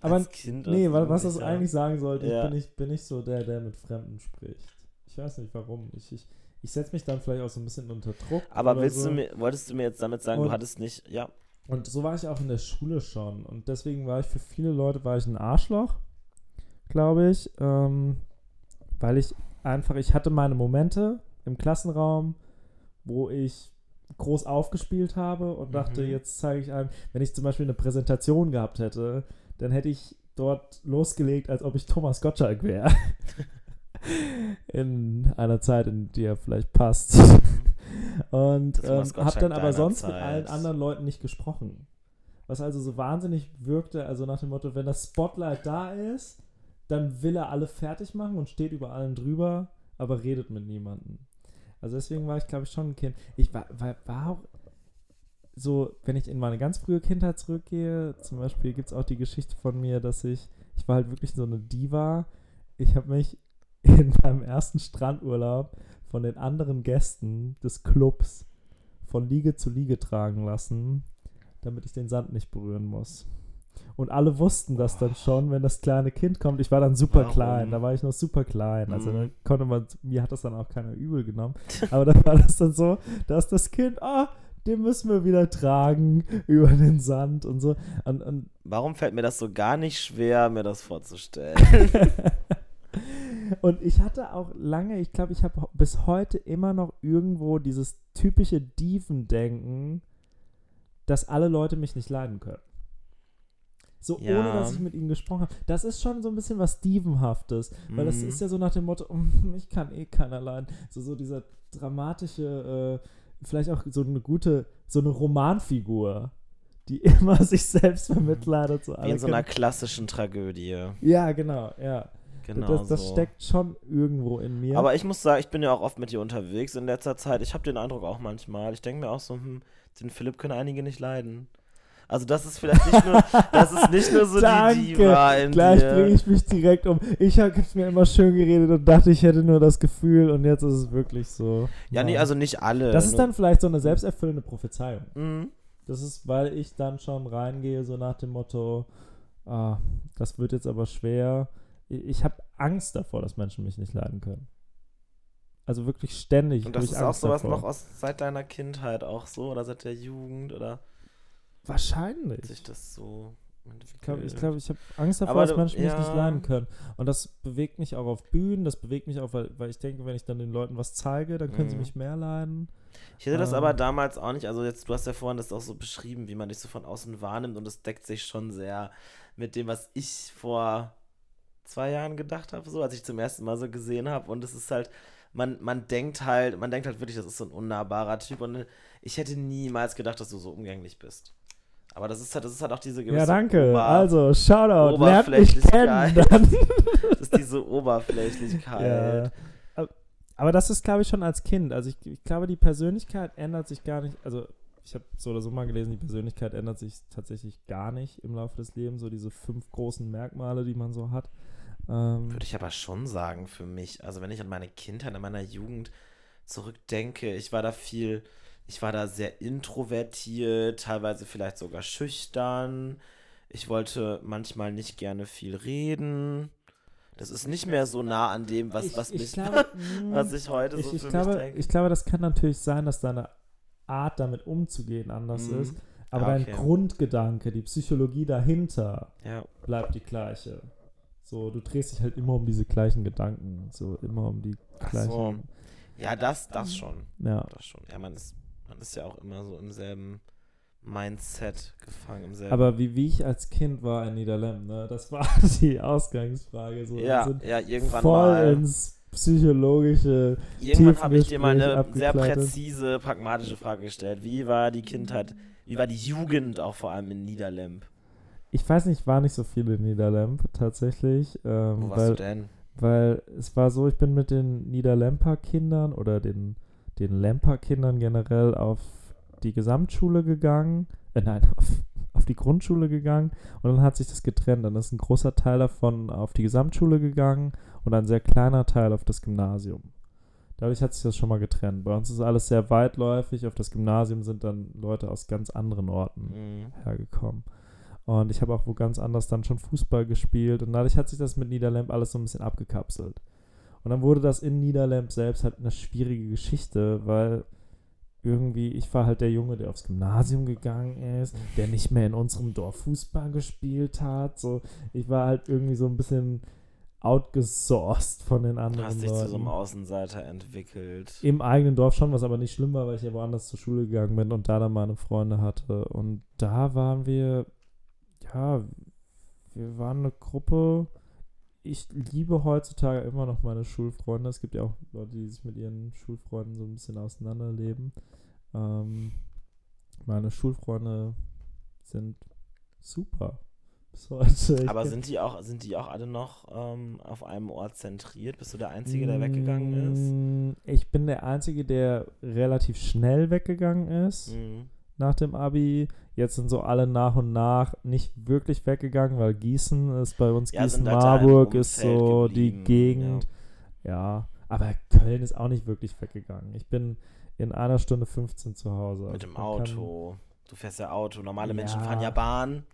Aber als Kind Nee, wa- was das Jugendlicher. eigentlich sagen sollte, Ja. ich bin nicht, bin nicht so der, der mit Fremden spricht. Ich weiß nicht warum. Ich, ich, ich setze mich dann vielleicht auch so ein bisschen unter Druck. Aber willst so. du mir, wolltest du mir jetzt damit sagen, Und- du hattest nicht, ja, Und so war ich auch in der Schule schon. Und deswegen war ich für viele Leute war ich ein Arschloch, glaube ich. Ähm, weil ich einfach, ich hatte meine Momente im Klassenraum, wo ich groß aufgespielt habe und dachte, Mhm. jetzt zeige ich einem, wenn ich zum Beispiel eine Präsentation gehabt hätte, dann hätte ich dort losgelegt, als ob ich Thomas Gottschalk wäre. *laughs* in einer Zeit, in die er vielleicht passt. Und ähm, habe dann aber sonst mit Zeit. allen anderen Leuten nicht gesprochen. Was also so wahnsinnig wirkte, also nach dem Motto, wenn das Spotlight da ist, dann will er alle fertig machen und steht über allen drüber, aber redet mit niemandem. Also deswegen war ich, glaube ich, schon ein Kind. Ich war, war, war auch so, wenn ich in meine ganz frühe Kindheit zurückgehe, zum Beispiel gibt es auch die Geschichte von mir, dass ich, ich war halt wirklich so eine Diva. Ich habe mich *laughs* in meinem ersten Strandurlaub von den anderen Gästen des Clubs von Liege zu Liege tragen lassen, damit ich den Sand nicht berühren muss. Und alle wussten das dann schon, wenn das kleine Kind kommt. Ich war dann super Warum? klein, da war ich noch super klein. Also Mhm. da konnte man, mir hat das dann auch keiner übel genommen. *laughs* Aber dann war das dann so, dass das Kind, ah, den müssen wir wieder tragen über den Sand und so. Und, und Warum fällt mir das so gar nicht schwer, mir das vorzustellen? *laughs* Und ich hatte auch lange, ich glaube, ich habe bis heute immer noch irgendwo dieses typische Dieven-Denken, dass alle Leute mich nicht leiden können. So Ja. ohne, dass ich mit ihnen gesprochen habe. Das ist schon so ein bisschen was Dievenhaftes, weil das Mhm. ist ja so nach dem Motto, "Mm, *laughs* ich kann eh keiner leiden. So, so dieser dramatische, äh, vielleicht auch so eine gute, so eine Romanfigur, die *laughs* immer sich selbst vermitleidet. So Wie in so einer klassischen Tragödie. ja, genau, ja. Genau das das so. steckt schon irgendwo in mir. Aber ich muss sagen, ich bin ja auch oft mit dir unterwegs in letzter Zeit. Ich habe den Eindruck auch manchmal. Ich denke mir auch so, hm, den Philipp können einige nicht leiden. Also das ist vielleicht nicht nur, *laughs* das ist nicht nur so Danke. die Diva in Gleich bringe ich mich direkt um. Ich habe es mir immer schön geredet und dachte, ich hätte nur das Gefühl und jetzt ist es wirklich so. ja, nee, also nicht alle. Das ist dann vielleicht so eine selbsterfüllende Prophezeiung. Mhm. Das ist, weil ich dann schon reingehe, so nach dem Motto, ah, das wird jetzt aber schwer. Ich, habe Angst davor, dass Menschen mich nicht leiden können. Also wirklich ständig. Und das ist auch Angst sowas davor. noch aus seit deiner Kindheit auch so oder seit der Jugend oder Wahrscheinlich. sich das so Ich glaube, ich, glaub, ich habe Angst davor, Aber dass Menschen mich nicht ja. leiden können. Und das bewegt mich auch auf Bühnen, das bewegt mich auch, weil, weil ich denke, wenn ich dann den Leuten was zeige, dann können sie Mhm. mich mehr leiden. Ich hätte das Ähm. aber damals auch nicht, also jetzt, du hast ja vorhin das auch so beschrieben, wie man dich so von außen wahrnimmt und das deckt sich schon sehr mit dem, was ich vor zwei Jahren gedacht habe, so als ich zum ersten Mal so gesehen habe und es ist halt, man, man denkt halt, man denkt halt wirklich, das ist so ein unnahbarer Typ und ich hätte niemals gedacht, dass du so umgänglich bist. Aber das ist halt, das ist halt auch diese gewisse Ja, danke. Ober- also, Shoutout. Kennen. Oberflächlichkeit. Dann. *laughs* das ist diese Oberflächlichkeit. ja. Aber- Aber das ist, glaube ich, schon als Kind. Also ich, ich glaube, die Persönlichkeit ändert sich gar nicht. Also ich habe so oder so mal gelesen, die Persönlichkeit ändert sich tatsächlich gar nicht im Laufe des Lebens. So diese fünf großen Merkmale, die man so hat. Ähm, Würde ich aber schon sagen für mich. Also wenn ich an meine Kindheit, an meiner Jugend zurückdenke, ich war da viel, ich war da sehr introvertiert, teilweise vielleicht sogar schüchtern. Ich wollte manchmal nicht gerne viel reden. Das ist nicht mehr so nah an dem, was, ich, was, ich mich, glaube, *laughs* mm, was ich heute ich, so ich, für glaube, mich denke. ich glaube, das kann natürlich sein, dass deine Art damit umzugehen anders Mhm. ist. Aber Ja, dein okay. Grundgedanke, die Psychologie dahinter Ja. bleibt die gleiche. So, du drehst dich halt immer um diese gleichen Gedanken. So, immer um die gleichen. so. Ja, das, das schon. Ja. Das schon. Ja, man ist, man ist ja auch immer so im selben Mindset gefangen, im selben. Aber wie, wie ich als Kind war in Niederlanden, ne? das war *laughs* die Ausgangsfrage. So, ja, ja, irgendwann voll mal. ins psychologische. Irgendwann habe ich dir mal eine sehr präzise, pragmatische Frage gestellt. Wie war die Kindheit, wie war die Jugend auch vor allem in Niederlemp? Ich weiß nicht, war nicht so viel in Niederlamp tatsächlich. Ähm, Wo warst weil, du denn? weil es war so, ich bin mit den Niederlemper Kindern oder den, den Lemper Kindern generell auf die Gesamtschule gegangen. Äh, nein, *laughs* auf, auf die Grundschule gegangen und dann hat sich das getrennt. Dann ist ein großer Teil davon auf die Gesamtschule gegangen und ein sehr kleiner Teil auf das Gymnasium. Dadurch hat sich das schon mal getrennt. Bei uns ist alles sehr weitläufig. Auf das Gymnasium sind dann Leute aus ganz anderen Orten Mhm. hergekommen. Und ich habe auch wo ganz anders dann schon Fußball gespielt und dadurch hat sich das mit Niederlamp alles so ein bisschen abgekapselt. Und dann wurde das in Niederlamp selbst halt eine schwierige Geschichte, weil irgendwie, ich war halt der Junge, der aufs Gymnasium gegangen ist, der nicht mehr in unserem Dorf Fußball gespielt hat. So, ich war halt irgendwie so ein bisschen outgesourced von den Du anderen hast dich zu so einem Leuten. Außenseiter entwickelt. Im eigenen Dorf schon, was aber nicht schlimm war, weil ich ja woanders zur Schule gegangen bin und da dann meine Freunde hatte. Und da waren wir, ja, wir waren eine Gruppe. Ich liebe heutzutage immer noch meine Schulfreunde. Es gibt ja auch Leute, die sich mit ihren Schulfreunden so ein bisschen auseinanderleben. Ähm, meine Schulfreunde sind super *laughs* bis heute. Ich Aber sind die auch, sind die auch alle noch ähm, auf einem Ort zentriert? Bist du der Einzige, der weggegangen ist? Mm, Ich bin der Einzige, der relativ schnell weggegangen ist Mhm. Nach dem Abi. Jetzt sind so alle nach und nach nicht wirklich weggegangen, weil Gießen ist bei uns Ja, im Gießen-Marburg ist so die geblieben, Gegend. Ja. aber Köln ist auch nicht wirklich weggegangen. Ich bin in einer Stunde 15 zu Hause. Mit Also dem Auto. Du fährst ja Auto. Normale Menschen Ja. fahren ja Bahn.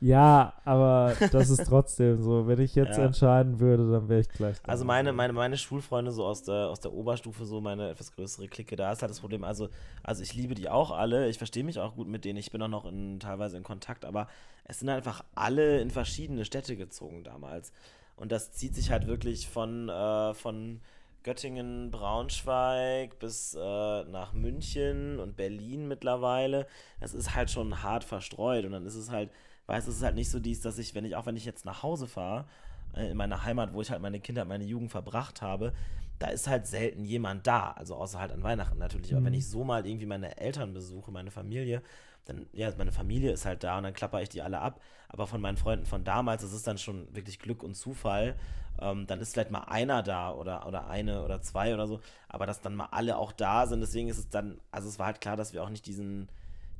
Ja, aber das ist trotzdem so. Wenn ich jetzt Ja. entscheiden würde, dann wäre ich gleich. Also meine, meine, meine Schulfreunde so aus der, aus der Oberstufe, so meine etwas größere Clique, da ist halt das Problem, also, also ich liebe die auch alle, ich verstehe mich auch gut mit denen, ich bin auch noch in, teilweise in Kontakt, aber es sind einfach alle in verschiedene Städte gezogen damals. Und das zieht sich halt wirklich von, äh, von Göttingen, Braunschweig bis äh, nach München und Berlin mittlerweile. Das ist halt schon hart verstreut und dann ist es halt, weißt du, es ist halt nicht so dies, dass ich, wenn ich, auch wenn ich jetzt nach Hause fahre, äh, in meiner Heimat, wo ich halt meine Kindheit, meine Jugend verbracht habe, da ist halt selten jemand da. Also außer halt an Weihnachten natürlich. Aber Mhm. wenn ich so mal irgendwie meine Eltern besuche, meine Familie, dann, ja, meine Familie ist halt da und dann klapper ich die alle ab. Aber von meinen Freunden von damals, das ist dann schon wirklich Glück und Zufall. Ähm, dann ist vielleicht mal einer da oder, oder eine oder zwei oder so. Aber dass dann mal alle auch da sind, deswegen ist es dann, also es war halt klar, dass wir auch nicht diesen,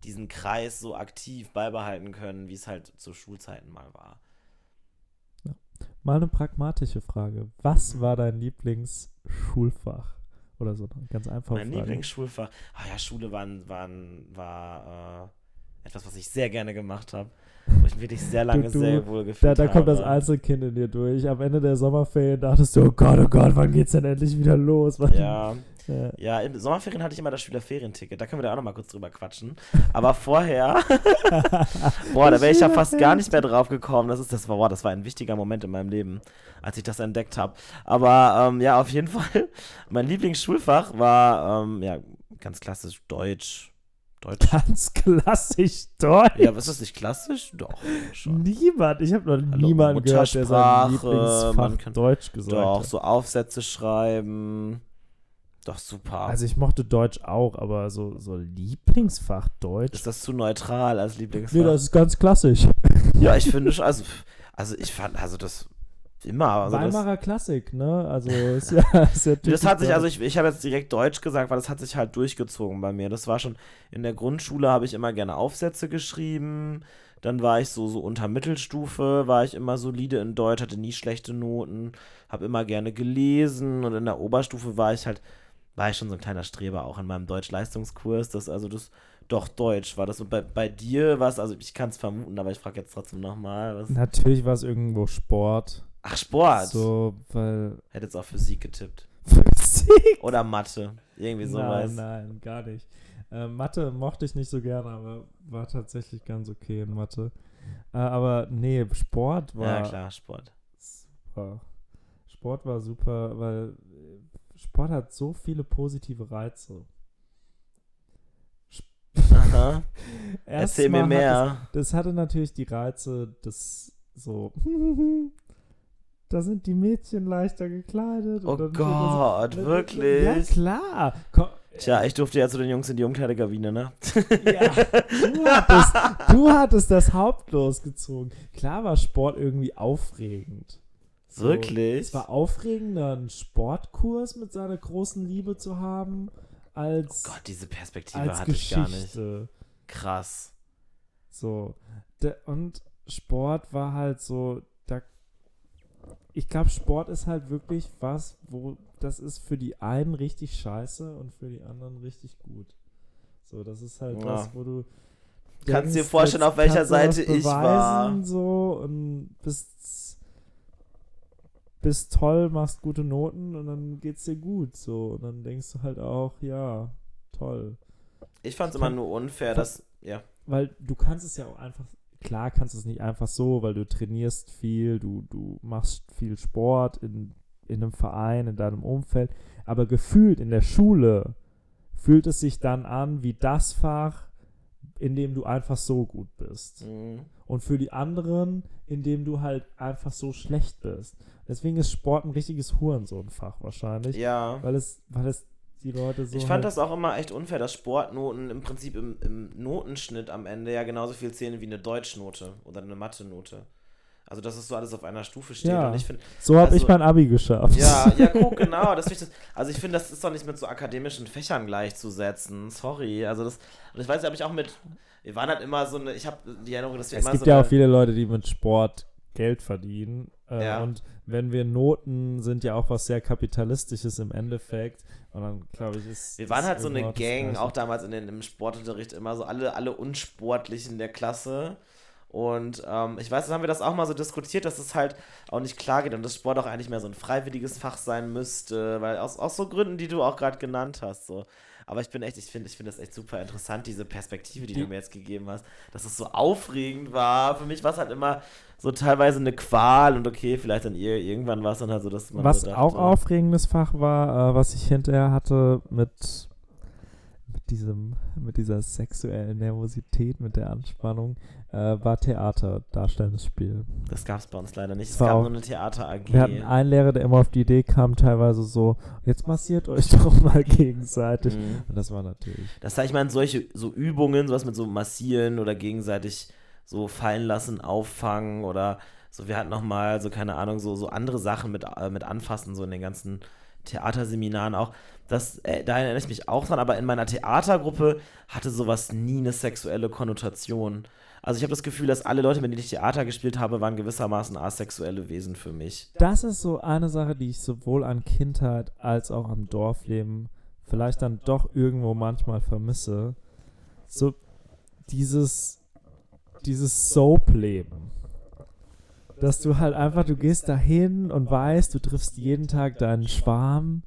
diesen Kreis so aktiv beibehalten können, wie es halt zu Schulzeiten mal war. Mal eine pragmatische Frage. Was war dein Lieblingsschulfach? Oder so eine ganz einfache Mein Frage. Lieblingsschulfach. Ah ja, Schule waren, waren, war äh, etwas, was ich sehr gerne gemacht habe. Wo ich mich wirklich sehr lange du, sehr wohl Da, gefühlt da kommt das habe. Einzelkind in dir durch. Am Ende der Sommerferien dachtest du, oh Gott, oh Gott, wann geht's denn endlich wieder los? Wann, Ja, *laughs* Ja. ja, im Sommerferien hatte ich immer das Schülerferienticket. Da können wir da auch noch mal kurz drüber quatschen. Aber vorher, *laughs* boah, da wäre ich ja fast gar nicht mehr drauf gekommen. Das ist das war, boah, das war ein wichtiger Moment in meinem Leben, als ich das entdeckt habe. Aber ähm, ja, auf jeden *laughs* Fall, mein Lieblingsschulfach war ähm, ja ganz klassisch Deutsch. Deutsch. Ganz klassisch Deutsch. Ja, was ist das nicht klassisch? Doch, schon. Niemand. Ich habe noch Hallo, niemanden gehört, der sein Lieblingsfach kann- Deutsch gesagt Doch, hat. so Aufsätze schreiben. Doch, super. Also ich mochte Deutsch auch, aber so, so Lieblingsfach Deutsch? ist das zu neutral als Lieblingsfach? nee, das ist ganz klassisch. Ja, *laughs* ich finde schon, also, also ich fand, also das immer, also das, Weimarer Klassik, ne? Also ist ja, *laughs* ist ja das hat sich, also ich, ich habe jetzt direkt Deutsch gesagt, weil das hat sich halt durchgezogen bei mir. Das war schon, in der Grundschule habe ich immer gerne Aufsätze geschrieben, dann war ich so, so unter Mittelstufe, war ich immer solide in Deutsch, hatte nie schlechte Noten, habe immer gerne gelesen und in der Oberstufe war ich halt, war ich schon so ein kleiner Streber auch in meinem Deutsch-Leistungskurs, das also das, doch Deutsch war das. Und bei, bei dir was, also ich kann es vermuten, aber ich frage jetzt trotzdem nochmal? Natürlich war es irgendwo Sport. Ach, Sport. So, weil Hätte jetzt auf Physik getippt. Physik. Oder Mathe. Irgendwie sowas. Nein, nein, gar nicht. Äh, Mathe mochte ich nicht so gerne, aber war tatsächlich ganz okay in Mathe. Äh, aber nee, Sport war. Ja, klar, Sport. Super. Sport war super, weil äh, Sport hat so viele positive Reize. Aha. *laughs* Erzähl mir mehr. Es, das hatte natürlich die Reize, das so. *laughs* da sind die Mädchen leichter gekleidet. Oh Gott, Ja, wirklich? klar. Komm, Tja, ich durfte ja zu den Jungs in die Umkleidekabine, ne? Ja, du hattest, du hattest das Haupt losgezogen. Klar war Sport irgendwie aufregend. So, Wirklich? Es war aufregender, einen Sportkurs mit seiner großen Liebe zu haben, als, Gott, diese Perspektive hatte ich gar nicht. Geschichte. Krass. So. De, und Sport war halt so, ich glaube, Sport ist halt wirklich was, wo das ist für die einen richtig scheiße und für die anderen richtig gut. So, das ist halt Ja. was, wo du Kannst dir denkst, vorstellen, auf welcher Seite ich war. beweisen, So und bist, bist toll, machst gute Noten und dann geht's dir gut. So und dann denkst du halt auch, ja, toll. Ich fand es immer nur unfair, dass. Ja. weil du kannst es ja auch einfach, klar kannst du es nicht einfach so, weil du trainierst viel, du, du machst viel Sport in, in einem Verein, in deinem Umfeld, aber gefühlt in der Schule fühlt es sich dann an wie das Fach, in dem du einfach so gut bist. Mhm. Und für die anderen, in dem du halt einfach so schlecht bist. Deswegen ist Sport ein richtiges Hurensohnfach wahrscheinlich, Ja. weil es, weil es die Leute so Ich fand halt, das auch immer echt unfair, dass Sportnoten im Prinzip im, im Notenschnitt am Ende ja genauso viel zählen wie eine Deutschnote oder eine Mathe-Note. Also, dass es so alles auf einer Stufe steht. Ja. Und ich finde, so habe also- ich mein Abi geschafft. ja, ja, *laughs* guck, genau. Das find ich das, also, ich finde, das ist doch nicht mit so akademischen Fächern gleichzusetzen. Sorry. Also, das, und ich weiß, habe ich auch mit, wir waren halt immer so eine, ich habe die Erinnerung, dass wir Es immer gibt so ja eine, auch viele Leute, die mit Sport Geld verdienen. Äh, Ja. Und wenn wir Noten sind ja auch was sehr kapitalistisches im Endeffekt. Und dann glaube ich, ist. Wir waren halt so eine das Gang, auch damals in den, im Sportunterricht immer so alle, alle Unsportlichen der Klasse. Und ähm, ich weiß, dann haben wir das auch mal so diskutiert, dass es halt auch nicht klar geht und dass Sport auch eigentlich mehr so ein freiwilliges Fach sein müsste, weil aus, aus so Gründen, die du auch gerade genannt hast. So. Aber ich bin echt, ich finde ich finde das echt super interessant, diese Perspektive, die, du mir jetzt gegeben hast, dass es so aufregend war. Für mich war es halt immer so teilweise eine Qual und okay, vielleicht dann ir irgendwann war es dann halt so, dass man Was so dachte, auch aufregendes Fach war, äh, was ich hinterher hatte mit, mit, diesem, mit dieser sexuellen Nervosität, mit der Anspannung, war Theater, darstellendes Spiel. Das gab es bei uns leider nicht. Es gab nur eine Theater-AG. Wir hatten einen Lehrer, der immer auf die Idee kam, teilweise so, jetzt massiert euch *laughs* doch mal gegenseitig. Mhm. Und das war natürlich. Das heißt, ich meine, solche so Übungen, sowas mit so massieren oder gegenseitig so fallen lassen, auffangen oder so, wir hatten nochmal so, keine Ahnung, so, so andere Sachen mit, äh, mit anfassen, so in den ganzen Theaterseminaren auch. Das, äh, da erinnere ich mich auch dran, aber in meiner Theatergruppe hatte sowas nie eine sexuelle Konnotation. Also ich habe das Gefühl, dass alle Leute, mit denen ich Theater gespielt habe, waren gewissermaßen asexuelle Wesen für mich. Das ist so eine Sache, die ich sowohl an Kindheit als auch am Dorfleben vielleicht dann doch irgendwo manchmal vermisse. So dieses, dieses Soap-Leben. Dass du halt einfach, du gehst dahin und weißt, du triffst jeden Tag deinen Schwarm.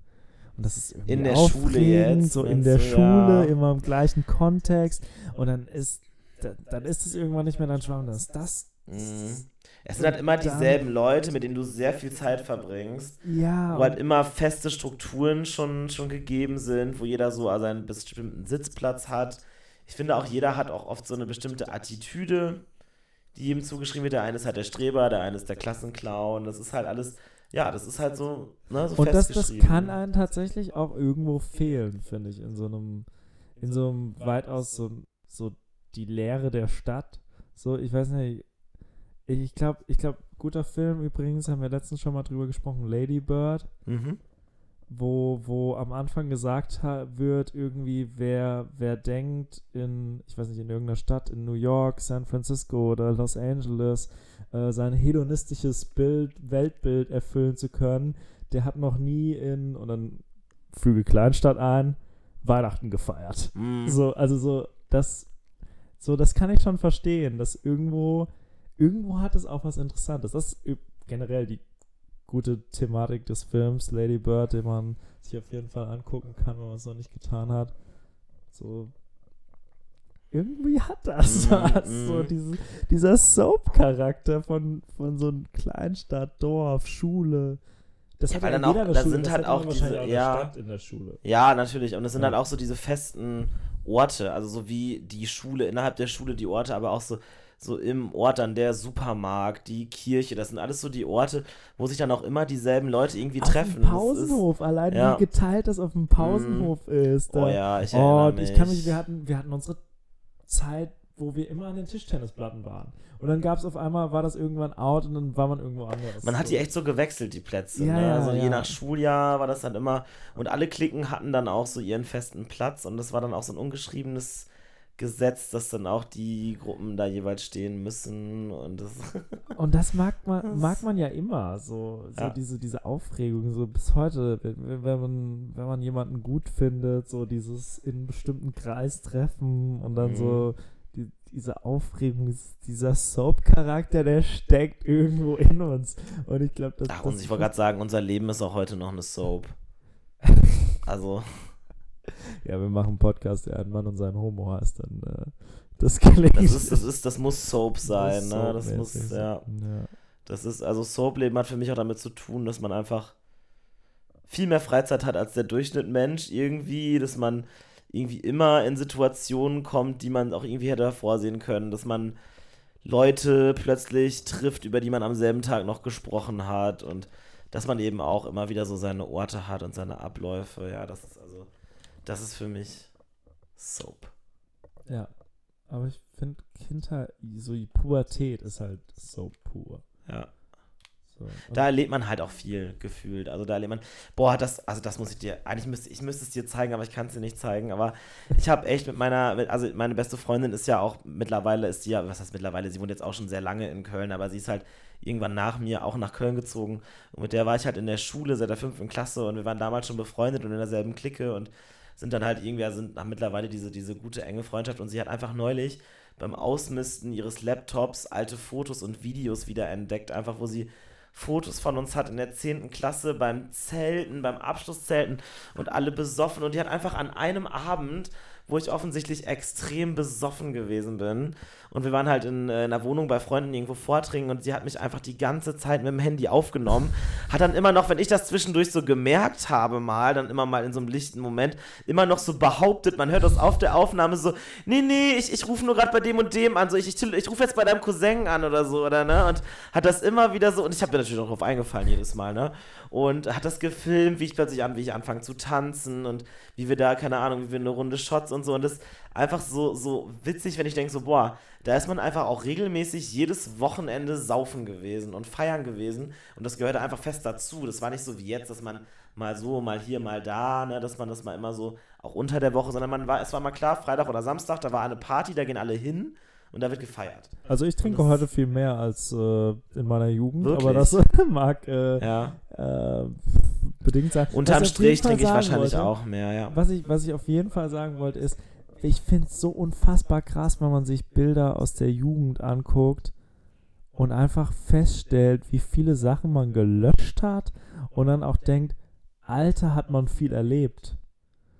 Und das ist irgendwie In der Schule jetzt, so in der du, Schule, ja. immer im gleichen Kontext. Und dann ist, dann, dann ist es irgendwann nicht mehr dein ist das. Mhm. Es sind halt immer dieselben Leute, mit denen du sehr viel Zeit verbringst. Ja, wo halt immer feste Strukturen schon, schon gegeben sind, wo jeder so seinen bestimmten Sitzplatz hat. Ich finde auch, jeder hat auch oft so eine bestimmte Attitüde, die ihm zugeschrieben wird. Der eine ist halt der Streber, der eine ist der Klassenclown. Das ist halt alles, ja, das ist halt so, ne, so Und das, das kann einem tatsächlich auch irgendwo fehlen, finde ich, in so einem, in so einem weitaus so, so die Leere der Stadt. So, ich weiß nicht, ich glaube, ich glaube, guter Film übrigens, haben wir letztens schon mal drüber gesprochen, Lady Bird, Mhm. wo, wo am Anfang gesagt wird, irgendwie, wer, wer denkt in, ich weiß nicht, in irgendeiner Stadt, in New York, San Francisco oder Los Angeles, äh, sein hedonistisches Bild, Weltbild erfüllen zu können, der hat noch nie in, und dann füge Kleinstadt ein, Weihnachten gefeiert. Mhm. So, also so, das, so, das kann ich schon verstehen, dass irgendwo, irgendwo hat es auch was Interessantes. Das ist generell die gute Thematik des Films Lady Bird, den man sich auf jeden Fall angucken kann, wenn man es noch nicht getan hat. So, irgendwie hat das Mhm, was. So mhm. diese, dieser Soap-Charakter von, von so einem Kleinstadt, Dorf, Schule. Das Ja, hat weil ja dann auch- da Schule. sind das halt auch diese- auch ja. Stand in der Schule. Ja, natürlich. Und es sind Ja. halt auch so diese festen Orte, also so wie die Schule, innerhalb der Schule die Orte, aber auch so, so im Ort dann der Supermarkt, die Kirche, das sind alles so die Orte, wo sich dann auch immer dieselben Leute irgendwie Auf treffen. dem Pausenhof, allein ja. wie geteilt das auf dem Pausenhof ist. Ist, oh da- ja, ich oh, erinnere und mich. ich kann mich, wir hatten, wir hatten unsere Zeit, wo wir immer an den Tischtennisplatten waren. Und dann gab es auf einmal, war das irgendwann out und dann war man irgendwo anders. Man hat die echt so gewechselt, die Plätze. Ja, ne? ja, Also je ja. nach Schuljahr war das dann immer. Und alle Klicken hatten dann auch so ihren festen Platz. Und das war dann auch so ein ungeschriebenes Gesetz, dass dann auch die Gruppen da jeweils stehen müssen. Und das. *laughs* Und das mag man, mag man ja immer, so, so diese, diese Aufregung, so bis heute, wenn, wenn, man, wenn man jemanden gut findet, so dieses in einen bestimmten Kreis treffen und dann Mhm. so diese Aufregung, dieser Soap-Charakter, der steckt irgendwo in uns. Und ich glaube, das, Ach, das und ich wollte gerade sagen, unser Leben ist auch heute noch eine Soap. *laughs* Also, Ja, wir machen einen Podcast, der ein Mann und sein Homo heißt, dann äh, das gelingt. das ist, das ist, das muss Soap sein, ne? Das muss, ja. ja. Das ist, also Soap-Leben hat für mich auch damit zu tun, dass man einfach viel mehr Freizeit hat als der Durchschnitt Mensch irgendwie, dass man irgendwie immer in Situationen kommt, die man auch irgendwie hätte vorsehen können, dass man Leute plötzlich trifft, über die man am selben Tag noch gesprochen hat und dass man eben auch immer wieder so seine Orte hat und seine Abläufe. Ja, das ist also, das ist für mich Soap. Ja, aber ich finde Kindheit, so die Pubertät ist halt so pur. Ja. So. Da erlebt man halt auch viel gefühlt. Also da erlebt man, boah, das, also das muss ich dir, eigentlich müsste ich müsste es dir zeigen, aber ich kann es dir nicht zeigen. Aber ich habe echt mit meiner, mit, also meine beste Freundin ist ja auch mittlerweile, ist die ja, was heißt mittlerweile, sie wohnt jetzt auch schon sehr lange in Köln, aber sie ist halt irgendwann nach mir auch nach Köln gezogen. Und mit der war ich halt in der Schule seit der fünften Klasse und wir waren damals schon befreundet und in derselben Clique und sind dann halt irgendwie, also sind haben mittlerweile diese, diese gute, enge Freundschaft und sie hat einfach neulich beim Ausmisten ihres Laptops alte Fotos und Videos wieder entdeckt, einfach wo sie Fotos von uns hat in der 10. Klasse beim Zelten, beim Abschlusszelten und alle besoffen. Und die hat einfach an einem Abend, wo ich offensichtlich extrem besoffen gewesen bin, und wir waren halt in, äh, in einer Wohnung bei Freunden irgendwo vortrinken und sie hat mich einfach die ganze Zeit mit dem Handy aufgenommen. Hat dann immer noch, wenn ich das zwischendurch so gemerkt habe, mal, dann immer mal in so einem lichten Moment, immer noch so behauptet, man hört das auf der Aufnahme so, nee, nee, ich, ich rufe nur gerade bei dem und dem an, so ich, ich, ich rufe jetzt bei deinem Cousin an oder so, oder ne? Und hat das immer wieder so, und ich habe mir natürlich auch drauf eingefallen jedes Mal, ne? Und hat das gefilmt, wie ich plötzlich an, wie ich anfange zu tanzen und wie wir da, keine Ahnung, wie wir eine Runde Shots und so. Und das ist einfach so, so witzig, wenn ich denke, so, boah, da ist man einfach auch regelmäßig jedes Wochenende saufen gewesen und feiern gewesen. Und das gehörte einfach fest dazu. Das war nicht so wie jetzt, dass man mal so, mal hier, mal da, ne, dass man das mal immer so auch unter der Woche, sondern man war, es war mal klar, Freitag oder Samstag, da war eine Party, da gehen alle hin und da wird gefeiert. Also ich trinke heute viel mehr als äh, in meiner Jugend, aber Wirklich? das *laughs* mag äh, Ja. Äh, bedingt sein. Unterm Strich trinke ich wahrscheinlich wollte, auch mehr, ja. Was ich, was ich auf jeden Fall sagen wollte, ist, ich finde es so unfassbar krass, wenn man sich Bilder aus der Jugend anguckt und einfach feststellt, wie viele Sachen man gelöscht hat und dann auch denkt, Alter, hat man viel erlebt.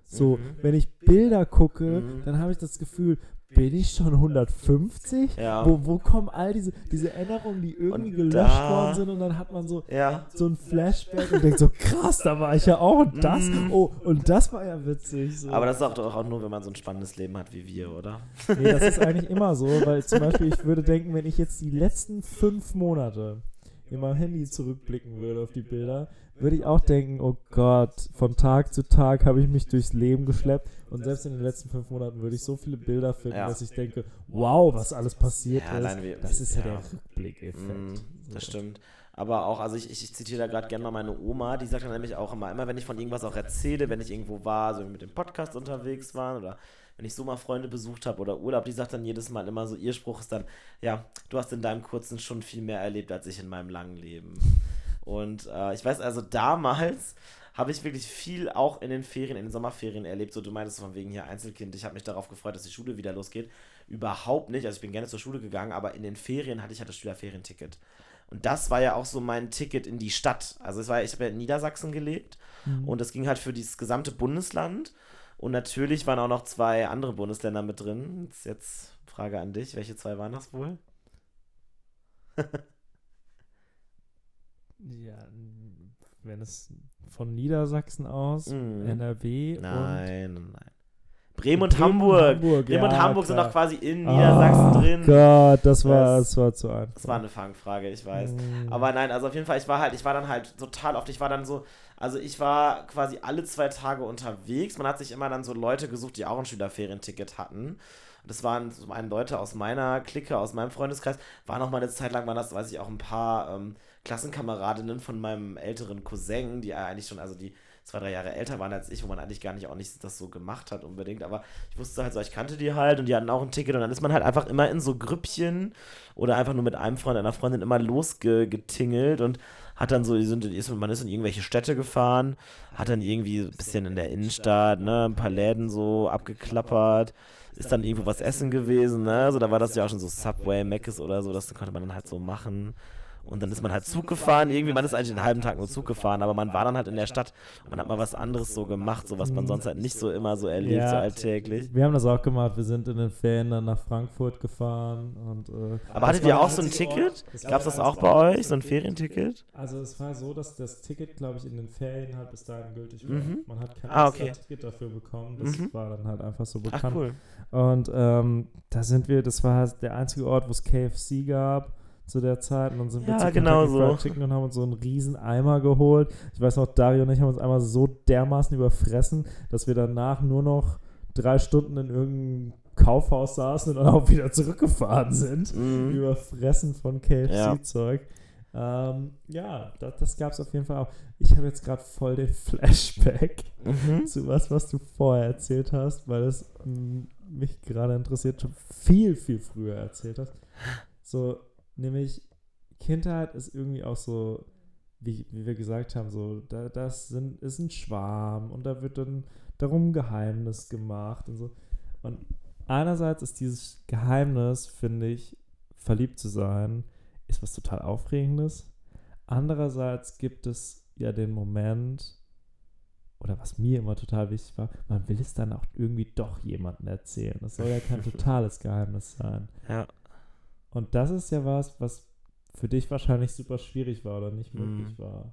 So, Mhm. wenn ich Bilder gucke, Mhm. dann habe ich das Gefühl, bin ich schon 150? Ja. Wo, wo kommen all diese, diese Erinnerungen, die irgendwie Und gelöscht da- worden sind und dann hat man so, Ja. so ein Flashback und denkt so, krass, da war ich ja auch und das, Mm. oh, und das war ja witzig. So. Aber das ist auch, doch auch nur, wenn man so ein spannendes Leben hat wie wir, oder? nee, das ist eigentlich immer so, weil zum Beispiel ich würde denken, wenn ich jetzt die letzten fünf Monate in meinem Handy zurückblicken würde auf die Bilder, würde ich auch denken, oh Gott, von Tag zu Tag habe ich mich durchs Leben geschleppt und selbst in den letzten fünf Monaten würde ich so viele Bilder finden, Ja. dass ich denke, wow, was alles passiert Ja, ist. wie- das ist ja, ja. der Rückblickeffekt. So. das stimmt. Aber auch, also ich, ich, ich zitiere da gerade gerne mal meine Oma, die sagt dann nämlich auch immer, immer wenn ich von irgendwas auch erzähle, wenn ich irgendwo war, so mit dem Podcast unterwegs war oder wenn ich so mal Freunde besucht habe oder Urlaub, die sagt dann jedes Mal immer so, ihr Spruch ist dann, ja, du hast in deinem kurzen schon viel mehr erlebt als ich in meinem langen Leben. Und äh, ich weiß also damals habe ich wirklich viel auch in den Ferien, in den Sommerferien erlebt. So, du meintest von wegen hier Einzelkind, ich habe mich darauf gefreut, dass die Schule wieder losgeht. Überhaupt nicht. Also ich bin gerne zur Schule gegangen, aber in den Ferien hatte ich halt das Schülerferienticket. Und das war ja auch so mein Ticket in die Stadt. Also es war, ich habe ja in Niedersachsen gelebt Mhm. und das ging halt für dieses gesamte Bundesland. Und natürlich waren auch noch zwei andere Bundesländer mit drin. Jetzt, jetzt Frage an dich. Welche zwei waren das wohl? *laughs* ja, wenn es von Niedersachsen aus, Mhm. NRW Nein, nein. Bremen und Bremen und Hamburg. Hamburg, Bremen und ja, Hamburg sind klar. doch quasi in und Niedersachsen oh drin. Gott, das war, Das- das war zu einfach. Das war eine Fangfrage, ich weiß. Mm. Aber nein, also auf jeden Fall, ich war halt, ich war dann halt total oft, ich war dann so, also ich war quasi alle zwei Tage unterwegs. Man hat sich immer dann so Leute gesucht, die auch ein Schülerferienticket hatten. Das waren zum einen Leute aus meiner Clique, aus meinem Freundeskreis. War noch mal eine Zeit lang, waren das, weiß ich, auch ein paar ähm, Klassenkameradinnen von meinem älteren Cousin, die eigentlich schon, also die zwei, drei Jahre älter waren als ich, wo man eigentlich gar nicht auch nicht das so gemacht hat unbedingt. Aber ich wusste halt so, ich kannte die halt und die hatten auch ein Ticket und dann ist man halt einfach immer in so Grüppchen oder einfach nur mit einem Freund, einer Freundin immer losgetingelt und hat dann so, sind, ist, man ist in irgendwelche Städte gefahren, hat dann irgendwie ein bisschen in der Innenstadt, ne, ein paar Läden so abgeklappert, ist dann irgendwo was essen gewesen, ne, also da war das ja auch schon so Subway, Mc's oder so, das konnte man dann halt so machen. Und dann ist man halt Zug gefahren, irgendwie, man ist eigentlich den halben Tag nur Zug gefahren, aber man war dann halt in der Stadt und man hat mal was anderes so gemacht, so was man sonst halt nicht so immer so erlebt, Ja. so alltäglich. Wir haben das auch gemacht. Wir sind in den Ferien dann nach Frankfurt gefahren. Und, äh, Aber hattet ihr auch so ein Ticket? Gab es das auch bei euch, so ein Ferienticket? Also es war so, dass das Ticket, glaube ich, in den Ferien halt bis dahin gültig war. Mhm. Man hat kein Ah, okay. Ticket dafür bekommen. Das Mhm. war dann halt einfach so Ach bekannt. cool. Und ähm, da sind wir, das war halt der einzige Ort, wo es KFC gab zu der Zeit. Und dann sind wir Ja, zu genau Kentucky so. Fried Chicken und haben uns so einen riesen Eimer geholt. Ich weiß noch, Dario und ich haben uns einmal so dermaßen überfressen, dass wir danach nur noch drei Stunden in irgendeinem Kaufhaus saßen und dann auch wieder zurückgefahren sind. Mhm. Überfressen von Ja. KFC-Zeug. Ähm, ja, das, das gab es auf jeden Fall auch. Ich habe jetzt gerade voll den *laughs* Flashback Mhm. zu was, was du vorher erzählt hast, weil es mich gerade interessiert, schon viel, viel früher erzählt hast. So, nämlich Kindheit ist irgendwie auch so, wie, wie wir gesagt haben, so, da, das sind, ist ein Schwarm und da wird dann darum Geheimnis gemacht und so. Und einerseits ist dieses Geheimnis, finde ich, verliebt zu sein, ist was total Aufregendes. Andererseits gibt es ja den Moment, oder was mir immer total wichtig war, man will es dann auch irgendwie doch jemandem erzählen. Das soll ja kein *laughs* totales Geheimnis sein. Ja. Und das ist ja was, was für dich wahrscheinlich super schwierig war oder nicht möglich Mhm. war.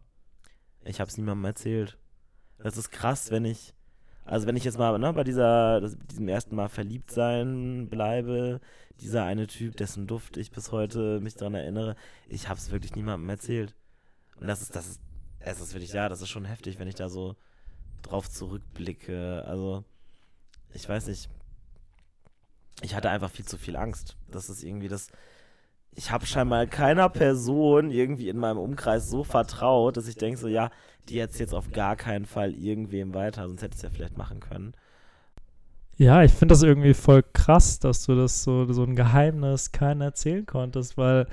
Ich habe es niemandem erzählt. Das ist krass, wenn ich, also wenn ich jetzt mal ne, bei dieser, das, diesem ersten Mal verliebt sein bleibe, dieser eine Typ, dessen Duft ich bis heute mich daran erinnere, ich habe es wirklich niemandem erzählt. Und das ist, das ist, es ist wirklich, ja, das ist schon heftig, wenn ich da so drauf zurückblicke. Also, ich weiß nicht, ich hatte einfach viel zu viel Angst. Das ist irgendwie das, ich habe scheinbar keiner Person irgendwie in meinem Umkreis so vertraut, dass ich denke so, ja, die erzählt jetzt auf gar keinen Fall irgendwem weiter, sonst hätte ich es ja vielleicht machen können. Ja, ich finde das irgendwie voll krass, dass du das so, so ein Geheimnis keinen erzählen konntest, weil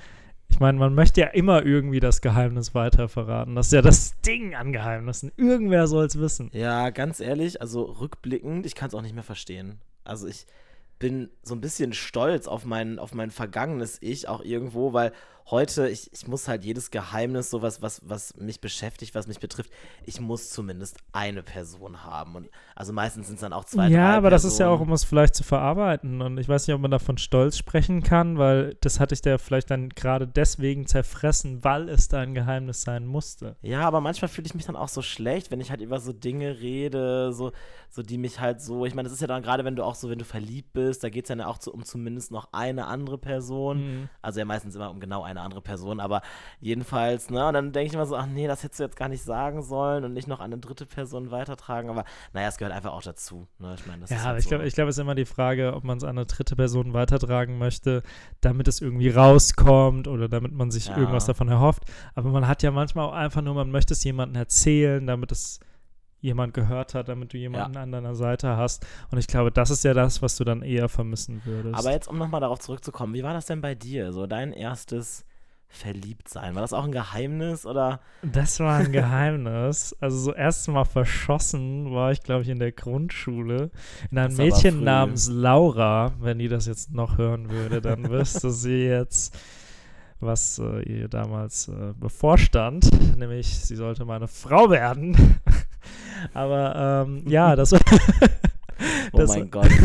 ich meine, man möchte ja immer irgendwie das Geheimnis weiter verraten. Das ist ja das Ding an Geheimnissen. Irgendwer soll es wissen. Ja, ganz ehrlich, also rückblickend, ich kann es auch nicht mehr verstehen. Also ich bin so ein bisschen stolz auf mein, auf mein vergangenes Ich auch irgendwo, weil heute, ich, ich muss halt jedes Geheimnis, sowas, was, was mich beschäftigt, was mich betrifft, ich muss zumindest eine Person haben. Und also meistens sind es dann auch zwei, drei ja, aber das ist ja auch, Personen. um es vielleicht zu verarbeiten. Und ich weiß nicht, ob man davon stolz sprechen kann, weil das hatte ich dir vielleicht dann gerade deswegen zerfressen, weil es da ein Geheimnis sein musste. Ja, aber manchmal fühle ich mich dann auch so schlecht, wenn ich halt über so Dinge rede, so, so die mich halt so, ich meine, das ist ja dann gerade, wenn du auch so, wenn du verliebt bist, da geht es ja dann auch so um zumindest noch eine andere Person. Mhm. Also ja meistens immer um genau eine andere Person, aber jedenfalls, ne, und dann denke ich immer so, ach nee, das hättest du jetzt gar nicht sagen sollen und nicht noch an eine dritte Person weitertragen, aber naja, es gehört einfach auch dazu, ne, ich meine, das ist Ja, halt aber ich so. glaube, ich glaube, es ist immer die Frage, ob man es an eine dritte Person weitertragen möchte, damit es irgendwie rauskommt oder damit man sich Ja. irgendwas davon erhofft. Aber man hat ja manchmal auch einfach nur, man möchte es jemandem erzählen, damit es jemand gehört hat, damit du jemanden an deiner Seite hast. Und ich glaube, das ist ja das, was du dann eher vermissen würdest. Aber jetzt, um nochmal darauf zurückzukommen, wie war das denn bei dir, so dein erstes Verliebtsein? War das auch ein Geheimnis oder? Das war ein Geheimnis. *laughs* Also so erst mal verschossen war ich, glaube ich, in der Grundschule in ein Mädchen namens Laura. Wenn die das jetzt noch hören würde, dann *laughs* wüsste sie jetzt, was äh, ihr damals äh, bevorstand. Nämlich, sie sollte meine Frau werden. Aber ähm, ja, das war *laughs* Oh Das- mein Gott. *laughs*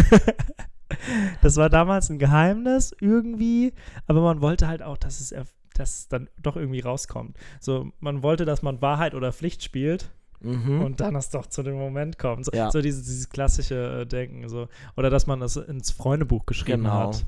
Das war damals ein Geheimnis irgendwie, aber man wollte halt auch, dass es, dass es dann doch irgendwie rauskommt. So, man wollte, dass man Wahrheit oder Pflicht spielt Mhm. und dann es doch zu dem Moment kommt. So, Ja. so dieses, dieses klassische äh, Denken. So. Oder dass man es ins Freundebuch geschrieben Genau. hat.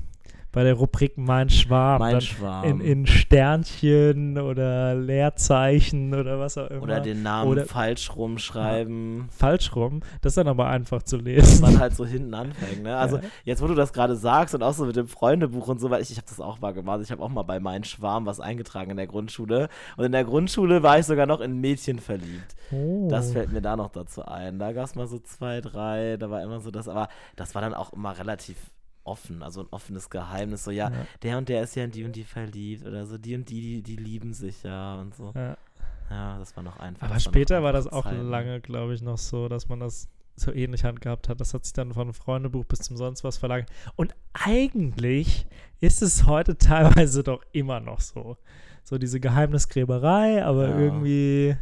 Bei der Rubrik Mein Schwarm. mein Schwarm. in, in Sternchen oder Leerzeichen oder was auch immer. Oder den Namen Oder- falsch rumschreiben. falsch rum. Das ist dann aber einfach zu dass lesen. man halt so hinten anfängt. Ne? Also Ja. jetzt, wo du das gerade sagst und auch so mit dem Freundebuch und so, weil ich, ich habe das auch mal gemacht. Ich habe auch mal bei meinen Schwarm was eingetragen in der Grundschule. Und in der Grundschule war ich sogar noch in Mädchen verliebt. Oh. Das fällt mir da noch dazu ein. Da gab es mal so zwei, drei, da war immer so das, aber das war dann auch immer relativ offen, also ein offenes Geheimnis. So, ja, Ja. der und der ist ja in die und die verliebt oder so, die und die, die, die lieben sich ja und so. Ja. Ja, das war noch einfach. Aber später war das auch Zeiten. lange, glaube ich, noch so, dass man das so ähnlich handgehabt hat. Das hat sich dann von Freundebuch bis zum sonst was verlagert. Und eigentlich ist es heute teilweise doch immer noch so. So diese Geheimnisgräberei, aber Ja. irgendwie.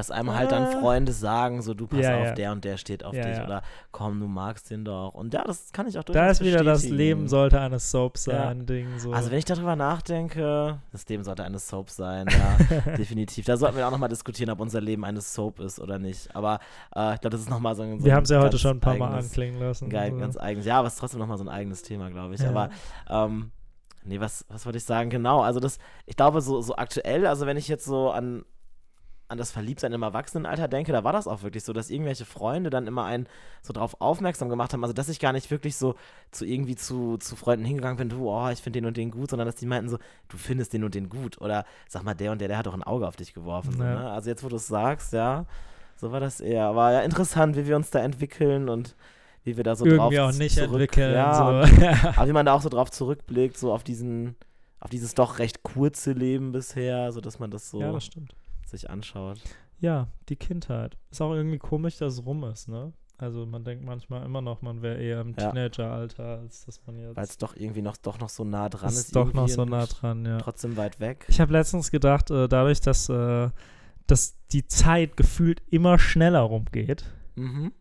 Dass einem halt dann Ah. Freunde sagen, so du pass Ja, auf, ja. der und der steht auf dich oder komm, du magst den doch. Und ja, das kann ich auch durchaus Da ist wieder das. Leben sollte eine Soap sein, Ding. So. Also wenn ich darüber nachdenke, das Leben sollte eine Soap sein, ja, *laughs* definitiv. Da sollten wir auch nochmal diskutieren, ob unser Leben eine Soap ist oder nicht. Aber äh, ich glaube, das ist nochmal so ein so Wir haben es ja heute schon ein paar Mal eigenes- anklingen lassen. Geil, so. ganz eigenes. Ja, aber es ist trotzdem nochmal so ein eigenes Thema, glaube ich. Aber ähm, nee, was, was wollte ich sagen? Genau, also das, ich glaube, so, so aktuell, also wenn ich jetzt so an, an das Verliebtsein im Erwachsenenalter denke, da war das auch wirklich so, dass irgendwelche Freunde dann immer einen so drauf aufmerksam gemacht haben. Also, dass ich gar nicht wirklich so zu irgendwie zu, zu Freunden hingegangen bin, du, oh, ich finde den und den gut, sondern dass die meinten so, du findest den und den gut. Oder sag mal, der und der, der hat doch ein Auge auf dich geworfen. So, Ja. ne? Also jetzt, wo du es sagst, ja, so war das eher. Aber ja, interessant, wie wir uns da entwickeln und wie wir da so Irgendwie drauf auch nicht zurück, entwickeln. Ja, und so. *laughs* ja. aber wie man da auch so drauf zurückblickt, so auf diesen, auf dieses doch recht kurze Leben bisher, so dass man das so ja, das stimmt. Sich anschaut. Ja, die Kindheit. Ist auch irgendwie komisch, dass es rum ist, ne? Also man denkt manchmal immer noch, man wäre eher im Ja. Teenageralter, als dass man jetzt Weil es doch irgendwie noch, doch noch so nah dran ist, ist. doch noch so nah dran, ja. Trotzdem weit weg. Ich habe letztens gedacht, äh, dadurch, dass, äh, dass die Zeit gefühlt immer schneller rumgeht, Mhm.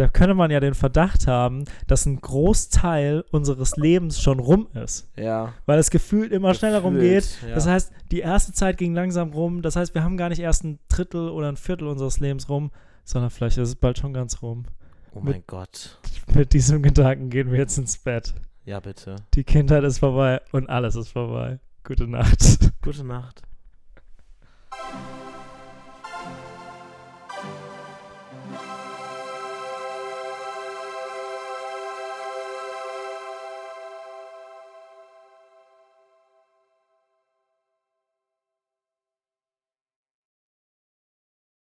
Da könnte man ja den Verdacht haben, dass ein Großteil unseres Lebens schon rum ist. Ja. Weil es gefühlt immer schneller rumgeht. Gefühlt, Ja. Das heißt, die erste Zeit ging langsam rum. Das heißt, wir haben gar nicht erst ein Drittel oder ein Viertel unseres Lebens rum, sondern vielleicht ist es bald schon ganz rum. oh mit- mein Gott. Mit diesem Gedanken gehen wir jetzt ins Bett. Ja, bitte. Die Kindheit ist vorbei und alles ist vorbei. Gute Nacht. Gute Nacht.